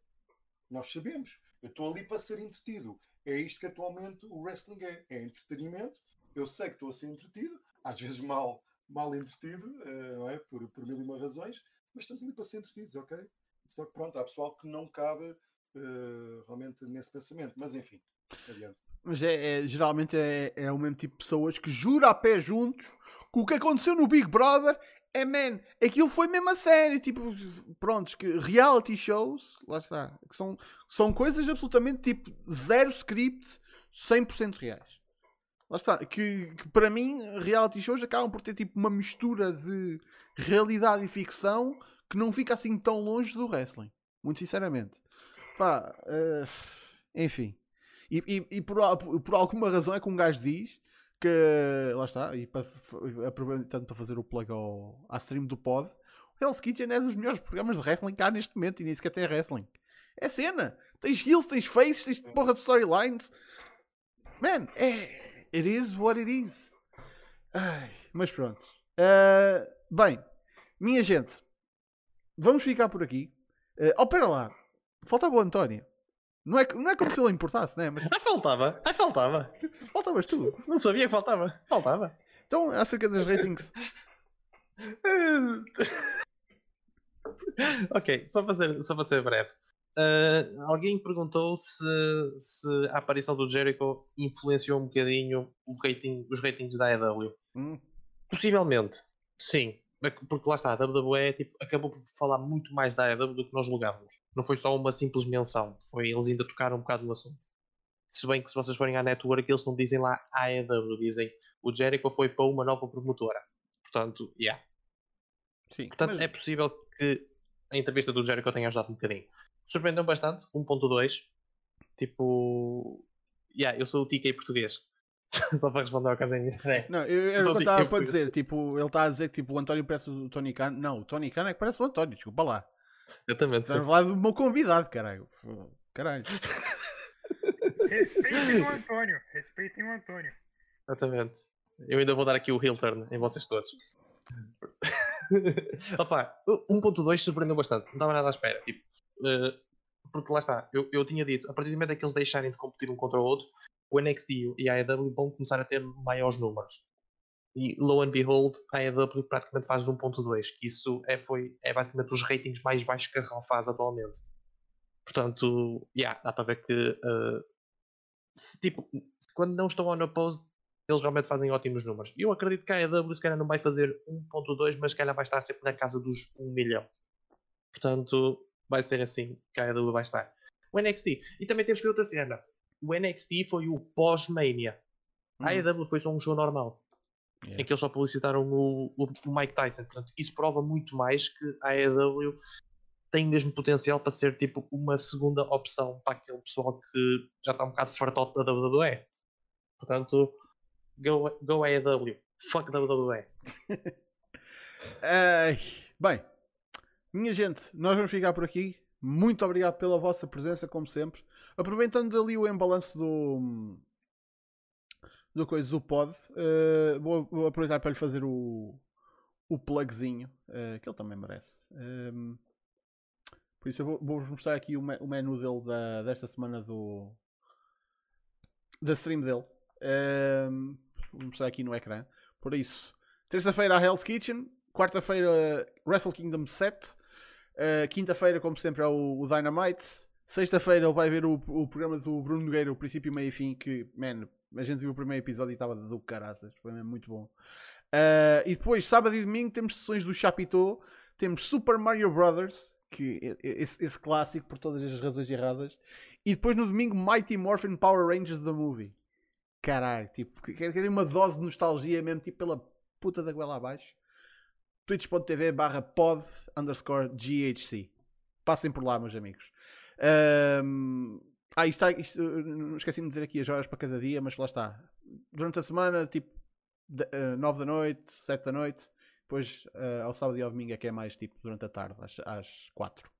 Nós sabemos. Eu estou ali para ser entretido. É isto que atualmente o wrestling é. É entretenimento. Eu sei que estou a ser entretido, às vezes mal, mal entretido, uh, não é? por, por mil e uma razões, mas estamos ali para ser entretidos, ok? Só que pronto, há pessoal que não cabe uh, realmente nesse pensamento, mas enfim, adiante. Mas é, é geralmente é, é, o mesmo tipo de pessoas que jura a pé juntos que o que aconteceu no Big Brother é man, aquilo foi mesmo a sério, tipo, prontos, que reality shows, lá está, que são, são coisas absolutamente tipo zero script, 100% reais. Lá está, que, que, para mim reality shows acabam por ter tipo uma mistura de realidade e ficção que não fica assim tão longe do wrestling. Muito sinceramente. Pá, uh, enfim. E, e, e por, por, alguma razão é que um gajo diz que. Lá está, e para, aproveitando para fazer o plug ao, à stream do pod, Hell's Kitchen é dos melhores programas de wrestling há neste momento e nem sequer tem wrestling. É cena. Tens heels, tens faces, tens porra de storylines. Man, é. It is what it is. Ai, mas pronto. Uh, bem, minha gente, vamos ficar por aqui. Uh, oh, pera lá. Faltava o António. Não é, não é como se ele importasse, né? Mas... Ah, faltava. Ah, faltava. Faltavas tu. Não sabia que faltava. Faltava. Então, acerca das ratings. [laughs] ok, só para ser, só para ser breve. Uh, alguém perguntou se, se a aparição do Jericho influenciou um bocadinho rating, os ratings da AEW. Hum. Possivelmente, sim. Porque lá está, a WWE tipo, acabou por falar muito mais da AEW do que nós julgávamos. Não foi só uma simples menção, foi, eles ainda tocaram um bocado no assunto. Se bem que se vocês forem à network, eles não dizem lá AEW, dizem o Jericho foi para uma nova promotora. Portanto, yeah. Sim, Portanto, mas... é possível que a entrevista do Jericho tenha ajudado um bocadinho surpreendeu bastante, 1.2. Tipo, yeah, eu sou o TK português. [laughs] Só para responder ao casinho. É. Não, eu, eu, eu estava para dizer, tipo, ele está a dizer que tipo, o António parece o Tony Khan. Não, o Tony Khan é que parece o António, desculpa lá. Exatamente. Estás a falar do meu convidado, caralho. Caralho. Respeitem o [laughs] Antônio. Respeitem o Antônio. Exatamente. Eu ainda vou dar aqui o heel turn em vocês todos. [laughs] Opa, 1.2 surpreendeu bastante, não estava nada à espera. Tipo, porque lá está, eu, eu tinha dito, a partir do momento que eles deixarem de competir um contra o outro, o NXT e a AEW vão começar a ter maiores números. E low and behold, a AEW praticamente faz 1.2, que isso é, foi, é basicamente os ratings mais baixos que a Raw faz atualmente. Portanto, yeah, dá para ver que uh, se, tipo, quando não estão on opposed, eles realmente fazem ótimos números. Eu acredito que a AEW se calhar não vai fazer 1.2, mas se calhar vai estar sempre na casa dos 1 milhão. Portanto, vai ser assim que a AEW vai estar. O NXT. E também temos que ver outra cena. O NXT foi o pós-Mania. A AEW foi só um show normal. Yeah. Em que eles só publicitaram o, o, o Mike Tyson. Portanto, isso prova muito mais que a AEW tem mesmo potencial para ser tipo uma segunda opção para aquele pessoal que já está um bocado fartote da WWE. Portanto, go, go AEW. Fuck WWE. [laughs] Ai, bem, minha gente, nós vamos ficar por aqui. Muito obrigado pela vossa presença, como sempre. Aproveitando ali o embalanço do. do coisa do pod, eh, vou, vou aproveitar para lhe fazer o. o plugzinho, eh, que ele também merece. Ehm, por isso eu vou- vou-vos mostrar aqui o, me- o menu dele da, desta semana do. da stream dele. Ehm, vou mostrar aqui no ecrã. Por isso, terça-feira a Hell's Kitchen, quarta-feira Wrestle Kingdom 7, uh, quinta-feira, como sempre, é o, o Dynamite. Sexta-feira ele vai ver o, o programa do Bruno Nogueira, o princípio, meio e fim, que, man, a gente viu o primeiro episódio e estava do caraças, foi mesmo muito bom. Uh, e depois, sábado e domingo, temos sessões do Chapitão, temos Super Mario Brothers, que é- é- esse, esse clássico por todas as razões erradas, e depois no domingo Mighty Morphin Power Rangers The Movie. Caralho, tipo, quero quero uma dose de nostalgia mesmo, tipo pela puta da goela abaixo. twitch.tv barra pod underscore GHC. Passem por lá, meus amigos. Ahm, ah, isto está, isto, uh, não esqueci-me de dizer aqui as horas para cada dia, mas lá está. Durante a semana, tipo, 9 da noite, 7 da noite. Depois, uh, ao sábado e ao domingo é que é mais tipo durante a tarde, às, às 4.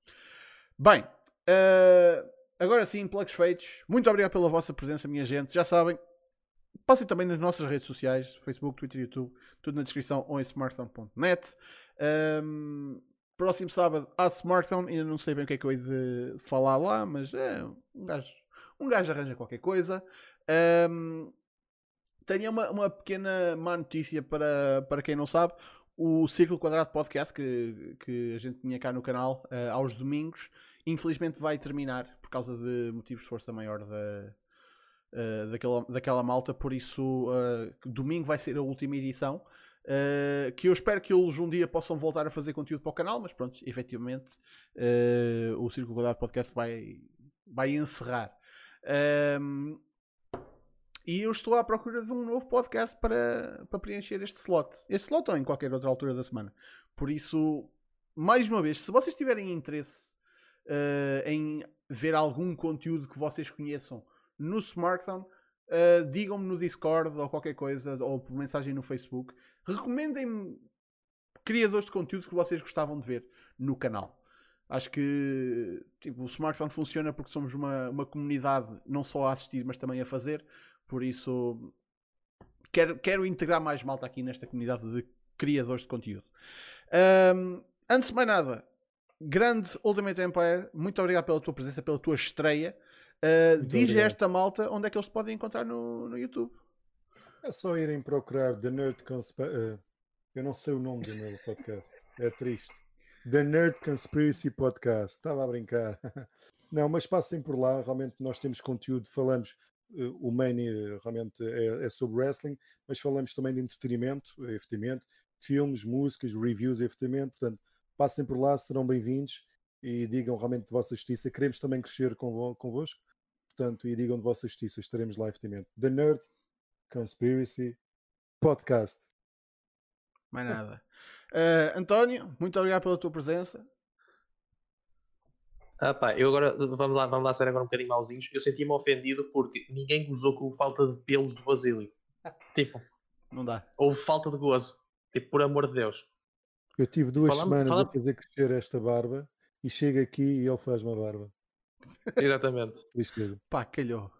Bem, uh, agora sim, plugs feitos. Muito obrigado pela vossa presença, minha gente. Já sabem, passem também nas nossas redes sociais: Facebook, Twitter, YouTube, tudo na descrição ou em smartphone.net. Um, próximo sábado há Smartphone, ainda não sei bem o que é que eu hei de falar lá, mas é um gajo, um gajo arranja qualquer coisa. Um, tenho uma, uma pequena má notícia para, para quem não sabe. O Círculo Quadrado Podcast, que, que a gente tinha cá no canal uh, aos domingos, infelizmente vai terminar por causa de motivos de força maior da, uh, daquela, daquela malta. Por isso, uh, domingo vai ser a última edição. Uh, que eu espero que eles um dia possam voltar a fazer conteúdo para o canal, mas pronto, efetivamente o Círculo Quadrado Podcast vai, vai encerrar. Um, e eu estou à procura de um novo podcast para, para preencher este slot. Este slot ou em qualquer outra altura da semana. Por isso, mais uma vez, se vocês tiverem interesse uh, em ver algum conteúdo que vocês conheçam no smartphone, uh, digam-me no Discord ou qualquer coisa, ou por mensagem no Facebook. Recomendem-me criadores de conteúdo que vocês gostavam de ver no canal. Acho que tipo, o smartphone funciona porque somos uma, uma comunidade não só a assistir, mas também a fazer. Por isso, quero, quero integrar mais malta aqui nesta comunidade de criadores de conteúdo. Um, antes de mais nada, grande Ultimate Empire, muito obrigado pela tua presença, pela tua estreia. Uh, diz a esta malta onde é que eles podem encontrar no, no YouTube. É só irem procurar The Nerd Conspiracy. Uh, eu não sei o nome do meu podcast. É triste. The Nerd Conspiracy Podcast. Estava a brincar. [laughs] Não, mas passem por lá. Realmente nós temos conteúdo. Falamos. Uh, o main realmente é, é, sobre wrestling, mas falamos também de entretenimento, efetivamente, filmes, músicas, reviews, efetivamente. Portanto, passem por lá, serão bem-vindos e digam realmente de vossa justiça. Queremos também crescer convo convosco, portanto, e digam de vossa justiça. Estaremos lá, efetivamente. The Nerd Conspiracy Podcast. Mais nada. Uh, António, muito obrigado pela tua presença. Ah pá, eu agora, vamos lá, vamos lá ser agora um bocadinho mauzinhos. Eu senti-me ofendido porque ninguém gozou com falta de pelos do Basílio. [laughs] Tipo, não dá. Houve falta de gozo. Tipo, por amor de Deus. Eu tive duas falamos, semanas falamos... a fazer crescer esta barba e chega aqui e ele faz uma barba. Exatamente. Tristeza. Pá, calhou.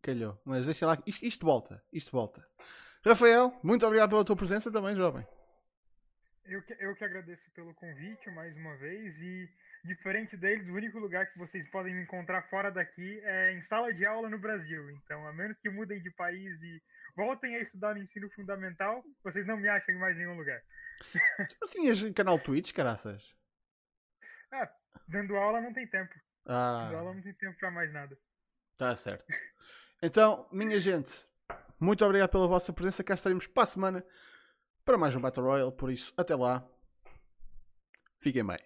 Calhou. Mas deixa lá. Isto, isto volta. Isto volta. Rafael, muito obrigado pela tua presença também, jovem. Eu que, eu que agradeço pelo convite mais uma vez e diferente deles, o único lugar que vocês podem me encontrar fora daqui é em sala de aula no Brasil. Então, a menos que mudem de país e voltem a estudar no ensino fundamental, vocês não me acham em mais nenhum lugar. Tu não tinhas canal Twitch, caraças? Ah, dando aula não tem tempo. Ah, Ela não tem tempo pra mais nada. tá certo. Então, minha gente, muito obrigado pela vossa presença. Cá estaremos para a semana para mais um Battle Royale. Por isso, até lá. Fiquem bem.